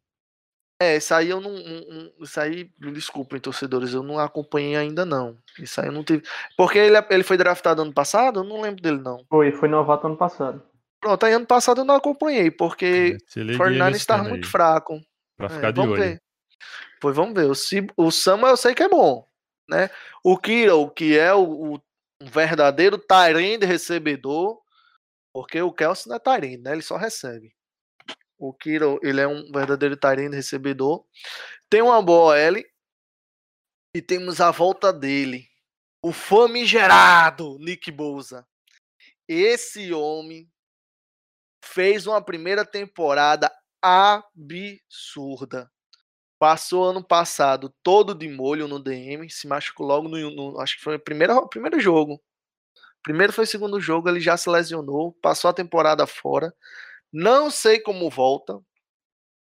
É, isso aí eu não, não, Isso aí, me desculpem, torcedores, eu não acompanhei ainda não. Isso aí eu não tive. Porque ele, ele foi draftado ano passado? Eu não lembro dele, não. Foi, foi novato ano passado. Pronto, aí ano passado eu não acompanhei, porque o 49 estava muito fraco. Pra ficar é, de vamos olho. ver. Pois vamos ver. O, Cib- o Samuel eu sei que é bom. Né? O Kiro, que é o, o verdadeiro Tyrande recebedor, porque o Kelsey não é Tyrande, né? Ele só recebe. O Kiro, ele é um verdadeiro Tyrande recebedor. Tem uma boa L. E temos a volta dele. O famigerado Nick Bouza. Esse homem fez uma primeira temporada absurda. Passou ano passado todo de molho no DM, se machucou logo no, no acho que foi o primeiro, primeiro jogo. Primeiro foi o segundo jogo, ele já se lesionou, passou a temporada fora. Não sei como volta.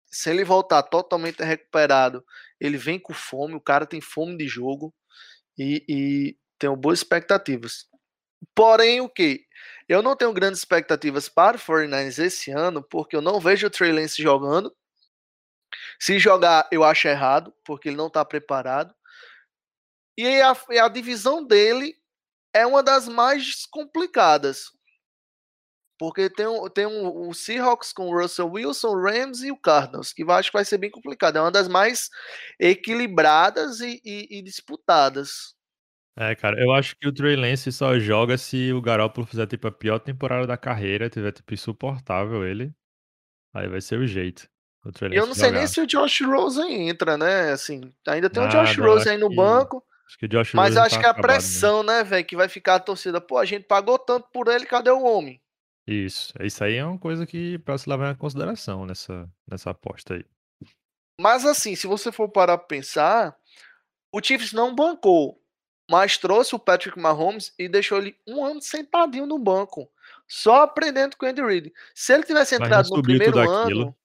Se ele voltar totalmente recuperado, ele vem com fome, o cara tem fome de jogo e, e tenho boas expectativas. Porém, o que? Eu não tenho grandes expectativas para o 49ers esse ano, porque eu não vejo o Trey Lance jogando. Se jogar, eu acho errado, porque ele não está preparado. E a, a divisão dele é uma das mais complicadas. Porque tem, um, tem um, o Seahawks com o Russell Wilson, o Rams e o Cardinals, que eu acho que vai ser bem complicado. É uma das mais equilibradas e, e, e disputadas. É, cara, eu acho que o Trey Lance só joga se o Garoppolo fizer, tipo, a pior temporada da carreira, tiver, tipo, insuportável ele. Aí vai ser o jeito. O Trey eu não sei nem jogar. se o Josh Rosen entra, né? Assim, ainda tem o Nada, Josh eu Rosen aí no que- banco. Acho que o Josh Mas Rosen acho tá que a acabado, né? pressão, né, velho, que vai ficar a torcida. Pô, a gente pagou tanto por ele, cadê o homem? Isso. Isso aí é uma coisa que pra se levar em consideração nessa, nessa aposta aí. Mas assim, se você for parar pra pensar, o Chiefs não bancou, mas trouxe o Patrick Mahomes e deixou ele um ano sentadinho no banco, só aprendendo com o Andy Reid. Se ele tivesse entrado no primeiro ano.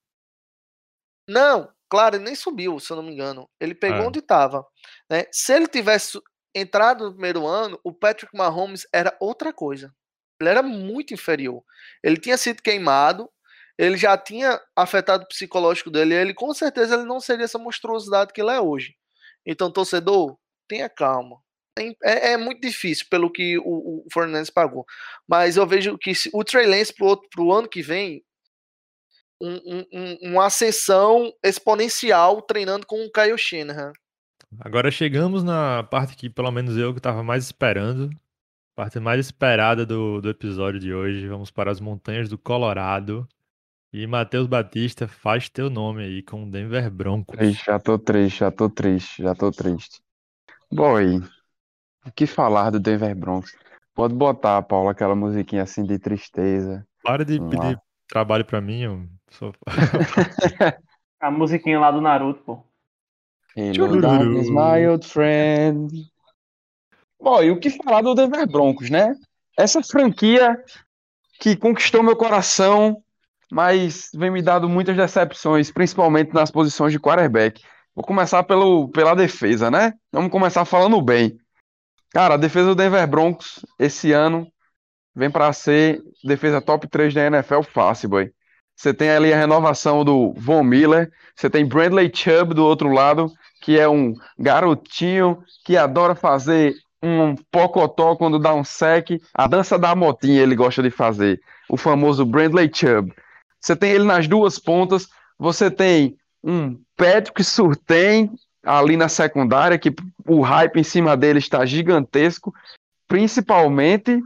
Não, claro, ele nem subiu, se eu não me engano. Ele pegou É. onde estava. Né? Se ele tivesse entrado no primeiro ano, o Patrick Mahomes era outra coisa. Ele era muito inferior. Ele tinha sido queimado, ele já tinha afetado o psicológico dele, ele com certeza ele não seria essa monstruosidade que ele é hoje. Então, torcedor, tenha calma. Tem- É, é muito difícil pelo que o, o Fernandes pagou. Mas eu vejo que se, o Trey Lance pro, pro ano que vem, um- um- um- uma ascensão exponencial treinando com o Kyle. Agora chegamos na parte que pelo menos eu que tava mais esperando. Parte mais esperada do, do episódio de hoje. Vamos para as montanhas do Colorado. E Matheus Batista faz teu nome aí com o Denver Broncos. Triste, já tô triste, já tô triste, já tô triste. Boy, o que falar do Denver Broncos? Pode botar, Paulo, aquela musiquinha assim de tristeza. Para de Vamos lá. pedir trabalho pra mim. Eu sou... A musiquinha lá do Naruto, pô. Darkness, my old friend. Bom, e o que falar do Denver Broncos, né? Essa franquia que conquistou meu coração, mas vem me dando muitas decepções, principalmente nas posições de quarterback. Vou começar pelo, pela defesa, né? Vamos começar falando bem. Cara, a defesa do Denver Broncos esse ano vem para ser defesa top 3 da NFL fácil, boy. Você tem ali a renovação do Von Miller, você tem Bradley Chubb do outro lado, que é um garotinho que adora fazer um pocotó quando dá um sec, a dança da motinha ele gosta de fazer, o famoso Bradley Chubb. Você tem ele nas duas pontas, você tem um Patrick Surtain ali na secundária, que o hype em cima dele está gigantesco, principalmente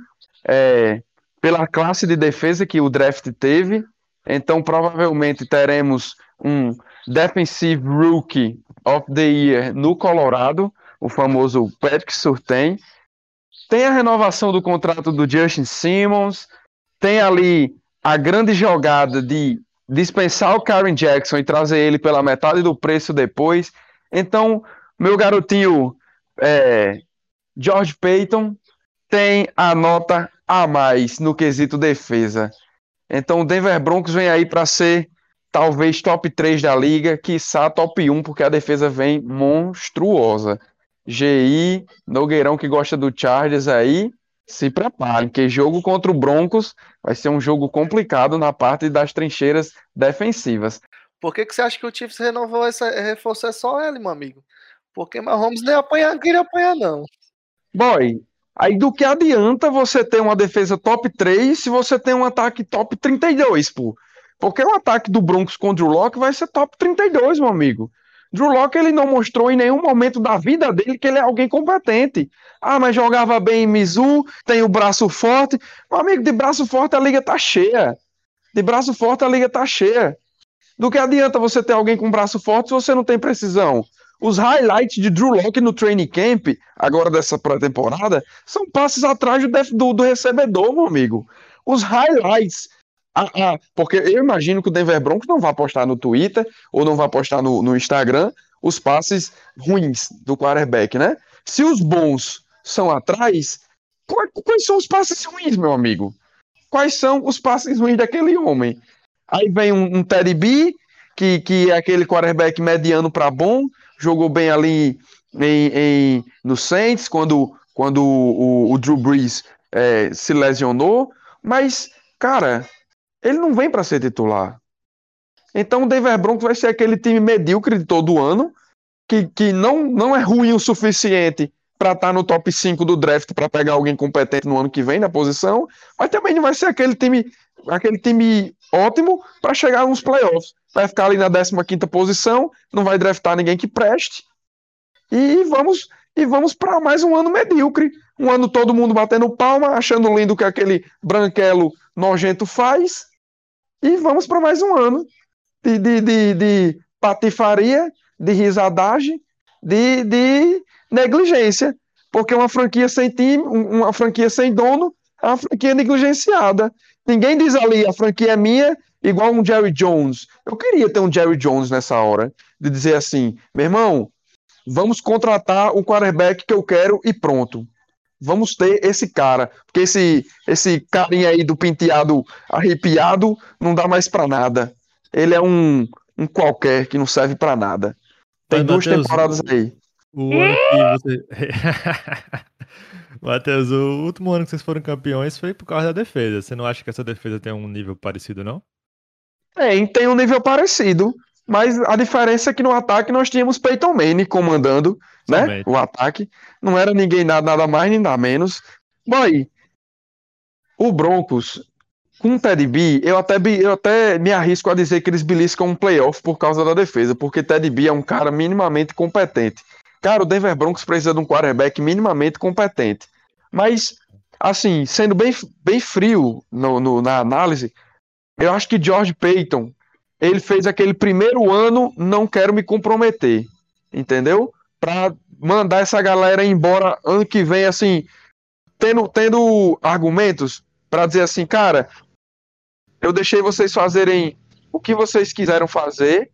é, pela classe de defesa que o draft teve. Então, provavelmente teremos um Defensive Rookie of the Year no Colorado, o famoso Patrick Surtain. Tem a renovação do contrato do Justin Simmons, tem ali a grande jogada de dispensar o Karen Jackson e trazer ele pela metade do preço depois. Então, meu garotinho é, George Payton tem a nota a mais no quesito defesa. Então, o Denver Broncos vem aí para ser talvez top 3 da liga, quiçá top 1, porque a defesa vem monstruosa. GI, Nogueirão que gosta do Chargers aí, se preparem, que jogo contra o Broncos vai ser um jogo complicado na parte das trincheiras defensivas. Por que, que você acha que o Chiefs renovou essa reforço é só ele, meu amigo? Porque Mahomes nem apanhar, queria apanhar, não. Boy, aí do que adianta você ter uma defesa top 3 se você tem um ataque top 32, pô? Porque o ataque do Broncos com o Locke vai ser top 32, meu amigo. Drew Locke ele não mostrou em nenhum momento da vida dele que ele é alguém competente. Ah, mas jogava bem em Mizu, tem o braço forte. Meu amigo, de braço forte a liga tá cheia. De braço forte a liga tá cheia. Do que adianta você ter alguém com braço forte se você não tem precisão? Os highlights de Drew Locke no training camp, agora dessa pré-temporada, são passes atrás do, do, do recebedor, meu amigo. Os highlights ah, ah, porque eu imagino que o Denver Broncos não vai postar no Twitter ou não vai postar no, no Instagram os passes ruins do quarterback, né? Se os bons são atrás, quais são os passes ruins, meu amigo? Quais são os passes ruins daquele homem? Aí vem um, um Teddy B, que, que é aquele quarterback mediano para bom, jogou bem ali em, em, no Saints, quando, quando o, o, o Drew Brees é, se lesionou, mas, cara, ele não vem para ser titular. Então o Denver Broncos vai ser aquele time medíocre de todo ano, que, que não, não é ruim o suficiente para estar tá no top 5 do draft para pegar alguém competente no ano que vem na posição, mas também não vai ser aquele time, aquele time ótimo para chegar nos playoffs. Vai ficar ali na 15ª posição, não vai draftar ninguém que preste. E vamos e vamos para mais um ano medíocre. Um ano todo mundo batendo palma, achando lindo o que aquele branquelo nojento faz e vamos para mais um ano de, de, de, de patifaria, de risadagem, de, de negligência. Porque uma franquia sem time, uma franquia sem dono, é uma franquia negligenciada. Ninguém diz ali, a franquia é minha, igual um Jerry Jones. Eu queria ter um Jerry Jones nessa hora, de dizer assim, meu irmão, vamos contratar o quarterback que eu quero e pronto vamos ter esse cara, porque esse esse carinha aí do penteado arrepiado não dá mais para nada. Ele é um, um qualquer que não serve para nada. Tem duas Mateus, temporadas aí. O ano que você. Matheus, o último ano que vocês foram campeões foi por causa da defesa. Você não acha que essa defesa tem um nível parecido, não? Tem, tem um nível parecido. Mas a diferença é que no ataque nós tínhamos Peyton Manning comandando né, o ataque. Não era ninguém nada, nada mais nem nada menos. Boy, o Broncos, com o Ted B, eu até, eu até me arrisco a dizer que eles beliscam um playoff por causa da defesa, porque Ted B é um cara minimamente competente. Cara, o Denver Broncos precisa de um quarterback minimamente competente. Mas, assim, sendo bem, bem frio no, no, na análise, eu acho que George Payton ele fez aquele primeiro ano, não quero me comprometer, entendeu? Para mandar essa galera embora ano que vem, assim, tendo, tendo argumentos para dizer assim, cara, eu deixei vocês fazerem o que vocês quiseram fazer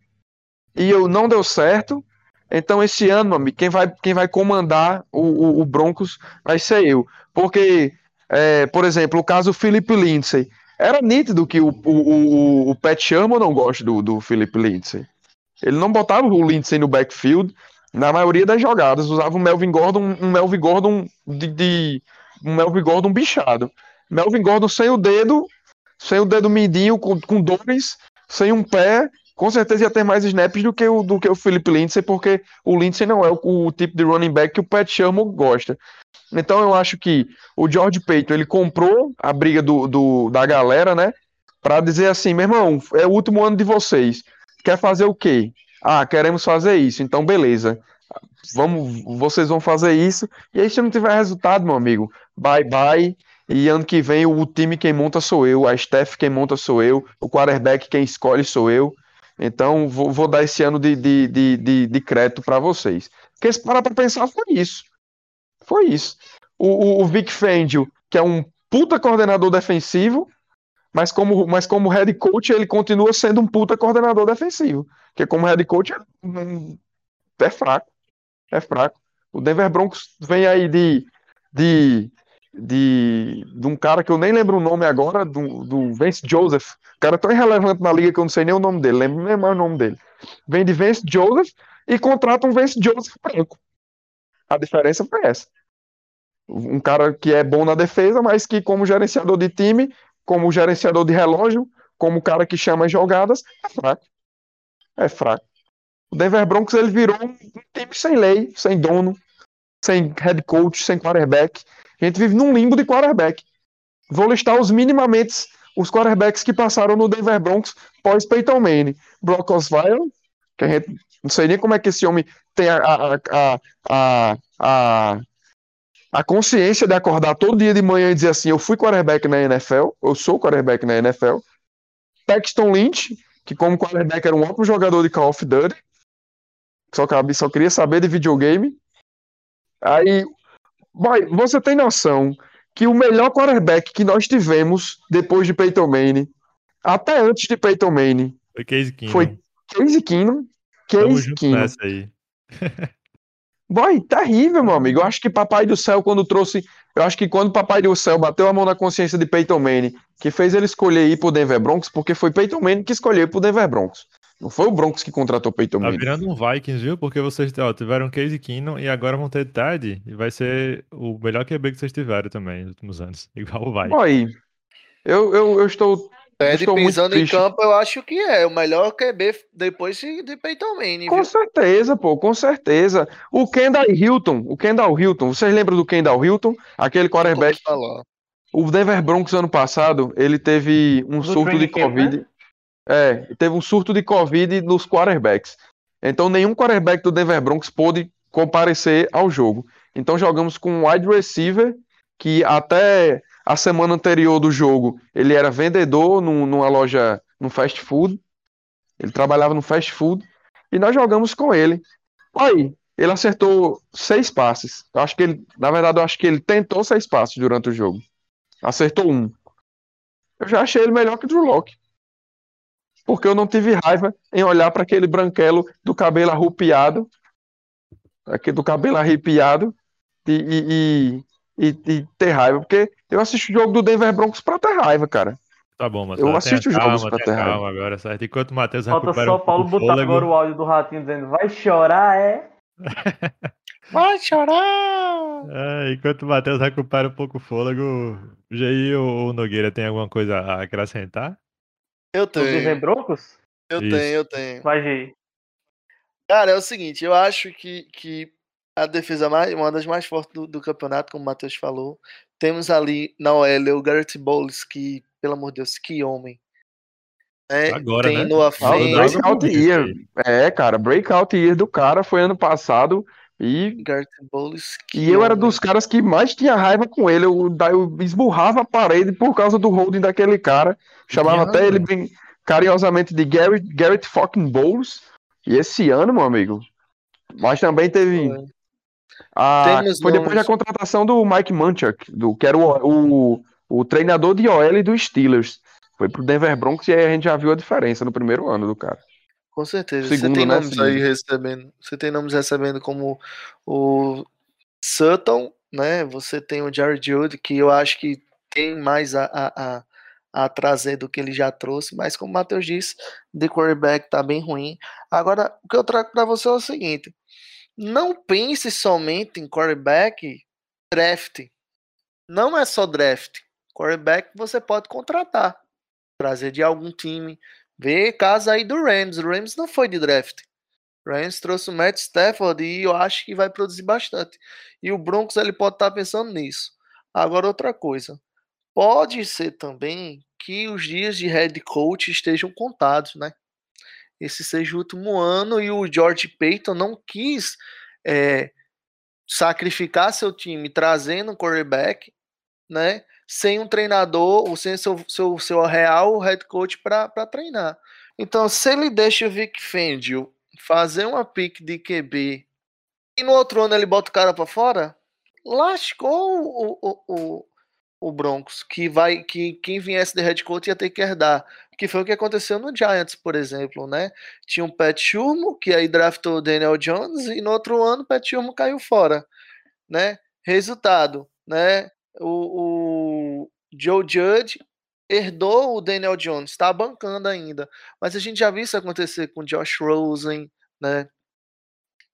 e eu não deu certo. Então esse ano, amigo, quem vai, quem vai comandar o, o, o Broncos vai ser eu. Porque, é, por exemplo, o caso Philip Lindsay, era nítido que o, o, o, o Pat não gosta do, do Philip Lindsay. Ele não botava o Lindsay no backfield, Na maioria das jogadas, usava o Melvin Gordon, um Melvin Gordon de, de um Melvin Gordon bichado. Melvin Gordon sem o dedo, sem o dedo midinho, com, com dores, sem um pé, com certeza ia ter mais snaps do que o, do que o Philip Lindsay, porque o Lindsay não é o, o tipo de running back que o Pat Sherman gosta. Então eu acho que o George Payton ele comprou a briga do, do da galera, né? Para dizer assim, meu irmão, é o último ano de vocês. Quer fazer o quê? Ah, queremos fazer isso. Então beleza. Vamos, vocês vão fazer isso. E aí se não tiver resultado, meu amigo, bye bye. E ano que vem o time quem monta sou eu, a staff quem monta sou eu, o quarterback quem escolhe sou eu. Então vou, vou dar esse ano de, de, de, de, de crédito para vocês. Porque se parar para pensar, foi isso. Foi isso. O, o, o Vic Fangio, que é um puta coordenador defensivo, mas como, mas como head coach, ele continua sendo um puta coordenador defensivo. Porque como head coach é, é fraco. É fraco. O Denver Broncos vem aí de, de, de, de um cara que eu nem lembro o nome agora, do, do Joseph. O cara é tão irrelevante na liga que eu não sei nem o nome dele, lembro nem mais o nome dele. Vem de Vance Joseph e contrata um Vance Joseph branco. A diferença foi essa um cara que é bom na defesa, mas que como gerenciador de time, como gerenciador de relógio, como cara que chama as jogadas, é fraco. É fraco. O Denver Broncos ele virou um time sem lei, sem dono, sem head coach, sem quarterback. A gente vive num limbo de quarterback. Vou listar os minimamente os quarterbacks que passaram no Denver Broncos pós Peyton Manning. Brock Osweiler, que a gente não sei nem como é que esse homem tem a, a, a, a, a consciência de acordar todo dia de manhã e dizer assim: eu fui quarterback na NFL, eu sou quarterback na NFL. Paxton Lynch, que como quarterback era um ótimo jogador de Call of Duty, só, só queria saber de videogame. Aí, boy, você tem noção que o melhor quarterback que nós tivemos depois de Peyton Manning, até antes de Peyton Manning, foi Case Keenum. Foi Case Keenum. Case Keenum. Boy, terrível, meu amigo. Eu acho que Papai do Céu, quando trouxe. Eu acho que quando Papai do Céu bateu a mão na consciência de Peyton Manning, que fez ele escolher ir pro Denver Broncos, porque foi Peyton Manning que escolheu ir pro Denver Broncos. Não foi o Broncos que contratou Peyton tá Manning. Tá virando um Vikings, viu? Porque vocês ó, tiveram Case Keenum e agora vão ter Ted. E vai ser o melhor QB que vocês tiveram também nos últimos anos. Igual o Vikings. Boy, eu, eu, eu estou Ted pisando em campo, eu acho que é o melhor QB depois de Peyton Manning. Com viu? certeza, pô, com certeza. O Kendall Hilton, o Kendall Hilton, vocês lembram do Kendall Hilton? Aquele quarterback. O Denver Broncos ano passado, ele teve um do surto de Covid. Camp, né? É, teve um surto de Covid nos quarterbacks. Então nenhum quarterback do Denver Broncos pôde comparecer ao jogo. Então jogamos com um wide receiver que até a semana anterior do jogo, ele era vendedor num, numa loja, no fast food. Ele trabalhava no fast food. E nós jogamos com ele. Aí, ele acertou seis passes. Eu acho que ele, na verdade, eu acho que ele tentou seis passes durante o jogo. Acertou um. Eu já achei ele melhor que o Drew Locke. Porque eu não tive raiva em olhar para aquele branquelo do cabelo arrupiado, aqui do cabelo arrepiado, e, e, e, e, ter raiva, porque eu assisto o jogo do Denver Broncos pra ter raiva, cara. Tá bom, mas eu assisto os jogos pra ter raiva. agora, certo? Enquanto o Matheus Falta só o Paulo botar fôlego... agora o áudio do Ratinho dizendo vai chorar, é? vai chorar! É, enquanto o Matheus recupera um pouco o fôlego, o Jair ou o Nogueira tem alguma coisa a acrescentar? Eu tenho. Denver Broncos? Eu Isso. tenho, eu tenho. Vai, Jair. Cara, é o seguinte, eu acho que, que a defesa mais, uma das mais fortes do, do campeonato, como o Matheus falou. Temos ali na OL o Garrett Bowles, que, pelo amor de Deus, que homem. É, Agora, tem né? Noah breakout year. É, cara, breakout year do cara foi ano passado e Garrett Bowles, e eu era dos caras que mais tinha raiva com ele. Eu, eu esburrava a parede por causa do holding daquele cara. Chamava até ele bem carinhosamente de Garrett, Garrett fucking Bowles. E esse ano, meu amigo, mas também teve a, foi depois da contratação do Mike Munchak, do, que era o, o, o treinador de OL dos Steelers. Foi pro Denver Broncos e aí a gente já viu a diferença no primeiro ano do cara. Com certeza. Segundo, você tem né, nomes aí recebendo. Você tem nomes recebendo como o Sutton, né? Você tem o Jared Jude, que eu acho que tem mais a, a, a, a trazer do que ele já trouxe, mas como o Matheus disse, de quarterback tá bem ruim. Agora, o que eu trago para você é o seguinte: não pense somente em quarterback draft. Não é só draft. Quarterback você pode contratar, trazer de algum time. Vê caso aí do Rams. O Rams não foi de draft. O Rams trouxe o Matt Stafford e eu acho que vai produzir bastante. E o Broncos ele pode estar pensando nisso. Agora outra coisa. Pode ser também que os dias de head coach estejam contados, né? Esse seja o último ano e o George Payton não quis é, sacrificar seu time trazendo um quarterback, né? Sem um treinador, ou sem seu, seu, seu real head coach para treinar. Então, se ele deixa o Vic Fangio fazer uma pick de QB e no outro ano ele bota o cara para fora, lascou o, o, o, o Broncos, que vai que quem viesse de head coach ia ter que herdar, que foi o que aconteceu no Giants, por exemplo, né? Tinha um Pat Shurmur, que aí draftou o Daniel Jones e no outro ano o Pat Shurmur caiu fora, né? Resultado, né? O, o Joe Judge herdou o Daniel Jones, está bancando ainda, mas a gente já viu isso acontecer com Josh Rosen, né?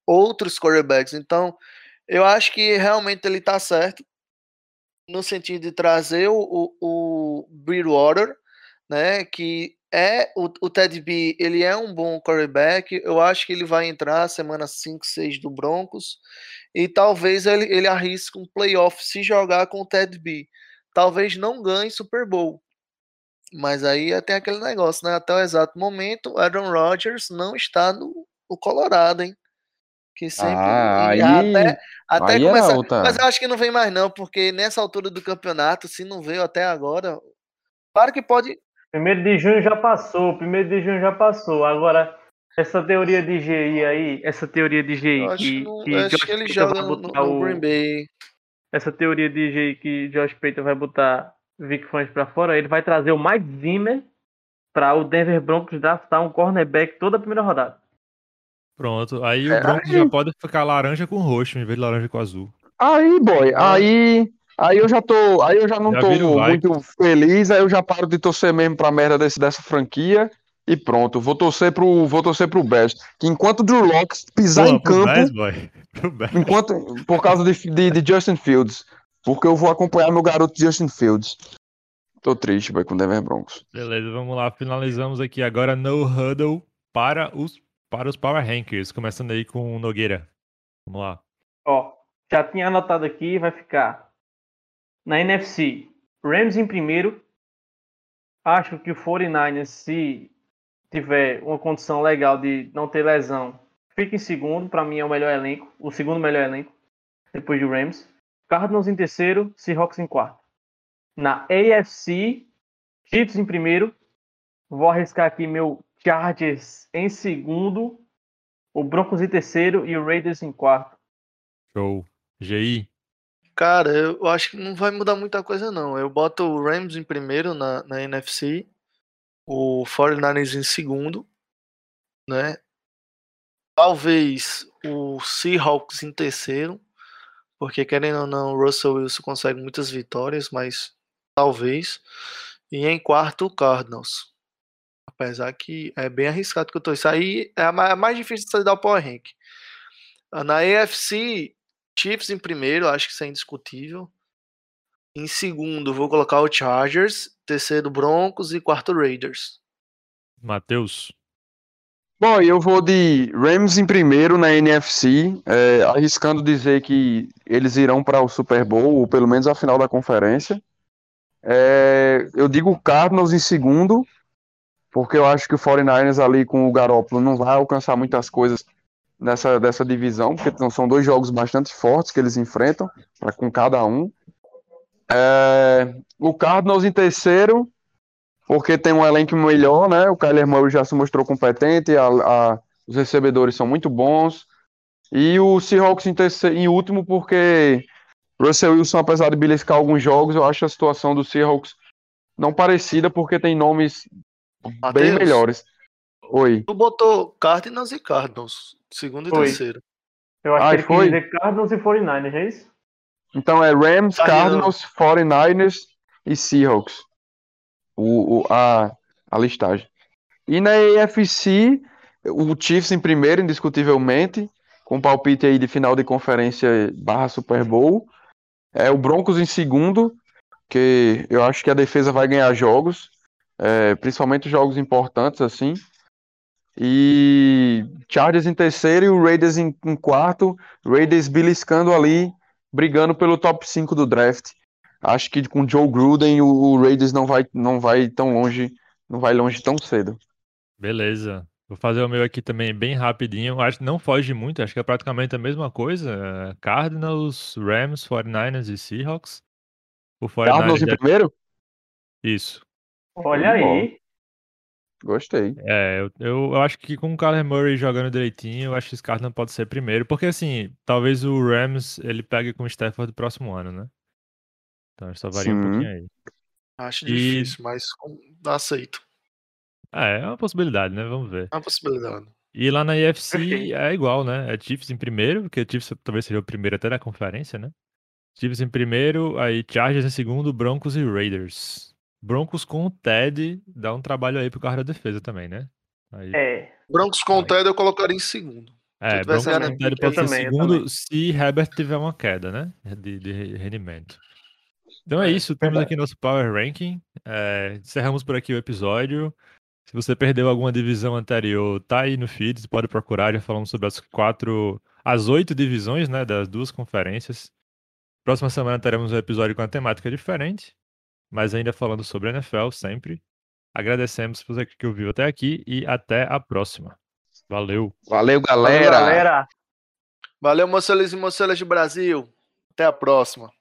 Outros quarterbacks, então eu acho que realmente ele está certo no sentido de trazer o, o, o Bridgewater, né, que é o, o Ted B, ele é um bom quarterback, eu acho que ele vai entrar semana 5, 6 do Broncos, e talvez ele, ele arrisque um playoff se jogar com o Ted B. Talvez não ganhe Super Bowl, mas aí tem aquele negócio, né, até o exato momento, Aaron Rodgers não está no, no Colorado, hein, que sempre. Ah, aí, até até aí é começar. outra. Mas eu acho que não vem mais, não, porque nessa altura do campeonato, se não veio até agora. Claro que pode. Primeiro de junho já passou, primeiro de junho já passou. Agora, essa teoria de GI aí, essa teoria de GI Eu acho que, que, não- que eu acho que ele Payton joga vai no, no- botar no o- Green Bay. essa teoria de GI que Josh Payton vai botar Vic Fangio pra fora, ele vai trazer o Mike Zimmer para o Denver Broncos draftar um cornerback toda a primeira rodada. Pronto. Aí o É, Broncos aí- já pode ficar laranja com roxo, em vez de laranja com azul. Aí, boy, aí, aí eu já tô, aí eu já não Já tô o muito feliz, aí eu já paro de torcer mesmo pra merda desse, dessa franquia e pronto, vou torcer pro, vou torcer pro Bears, que enquanto o Drew Locke pisar Pô, em campo, Bears, boy. Enquanto por causa de, de, de Justin Fields, porque eu vou acompanhar meu garoto Justin Fields. Tô triste, boy, com o Denver Broncos. Beleza, vamos lá. Finalizamos aqui agora no huddle para os, para os Power Rankings. Começando aí com o Nogueira. Vamos lá. Ó, já tinha anotado aqui, vai ficar na NFC. Rams em primeiro. Acho que o 49ers, se tiver uma condição legal de não ter lesão, fica em segundo. Para mim é o melhor elenco, o segundo melhor elenco, depois do Rams. Cardinals em terceiro, Seahawks em quarto. Na AFC, Chiefs em primeiro. Vou arriscar aqui meu Chargers em segundo, o Broncos em terceiro e o Raiders em quarto. Show. GI. Cara, eu acho que não vai mudar muita coisa, não. Eu boto o Rams em primeiro na, na NFC, o 49ers em segundo, né? Talvez o Seahawks em terceiro, porque querendo ou não, o Russell Wilson consegue muitas vitórias, mas talvez. E em quarto, o Cardinals. Apesar que é bem arriscado que eu tô. Isso aí é a é mais difícil de você dar o Power Rank. Ah, Na AFC, Chiefs em primeiro, acho que isso é indiscutível. Em segundo, vou colocar o Chargers. Terceiro, Broncos. E quarto, Raiders. Matheus. Bom, eu vou de Rams em primeiro na NFC, é, arriscando dizer que eles irão para o Super Bowl, ou pelo menos a final da conferência. É, eu digo Cardinals em segundo, porque eu acho que o 49ers ali com o Garoppolo não vai alcançar muitas coisas nessa dessa divisão, porque são- são dois jogos bastante fortes que eles enfrentam, pra, com cada um. É, o Cardinals em terceiro, porque tem um elenco melhor, né? O Kyler Murray já se mostrou competente, a- a- os recebedores são muito bons. E o Seahawks em, terceiro, em último, porque Russell Wilson, apesar de beliscar alguns jogos, eu acho a situação do Seahawks não parecida, porque tem nomes bem Matheus, melhores. Oi. Tu botou Cardinals e Cardinals. Segundo e Foi. terceiro. Eu acho Ai, que foi? dizer Cardinals e 49ers, é isso? Então é Rams, Tá, Cardinals, 49ers e Seahawks. O, o- a, a listagem. E na AFC, o Chiefs em primeiro, indiscutivelmente, com com palpite aí de final de conferência barra Super Bowl. É o Broncos em segundo, que eu acho que a defesa vai ganhar jogos, é, principalmente jogos importantes assim. E Chargers em terceiro e o Raiders em, em quarto. Raiders beliscando ali, brigando pelo top 5 do draft. Acho que com Joe Gruden o, o Raiders não vai, não vai tão longe, não vai longe tão cedo. Beleza. Vou fazer o meu aqui também bem rapidinho. Acho que não foge muito, acho que é praticamente a mesma coisa. É, Cardinals, Rams, 49ers e Seahawks. O 49ers Cardinals em primeiro? Isso. Olha aí. Gostei. É, eu, eu, eu, acho que com o Kyler Murray jogando direitinho, eu acho que esse cara não pode ser primeiro, porque assim, talvez o Rams ele pegue com o Stafford no próximo ano, né? Então só varia Sim. um pouquinho aí. Acho e... difícil, mas aceito. É, é uma possibilidade, né? Vamos ver. É uma possibilidade. E lá na IFC é igual, né? É Chiefs em primeiro, porque o Chiefs talvez seja o primeiro até na conferência, né? Chiefs em primeiro, aí Chargers em segundo, Broncos e Raiders. Broncos com o Ted dá um trabalho aí pro carro da defesa também, né? Aí... É. Broncos com o Ted eu colocaria em segundo. É, Broncos com o Ted pode ser também, segundo se Herbert tiver uma queda, né? De, de rendimento. Então é, é isso, temos aqui nosso Power Ranking. É, encerramos por aqui o episódio. Se você perdeu alguma divisão anterior, tá aí no feed, você pode procurar. Já falamos sobre as quatro, as oito divisões, né? Das duas conferências. Próxima semana teremos um episódio com uma temática diferente mas ainda falando sobre NFL sempre. Agradecemos você que ouviu até aqui e até a próxima. Valeu. Valeu, galera. Valeu, galera. Valeu, e moçelas de Brasil. Até a próxima.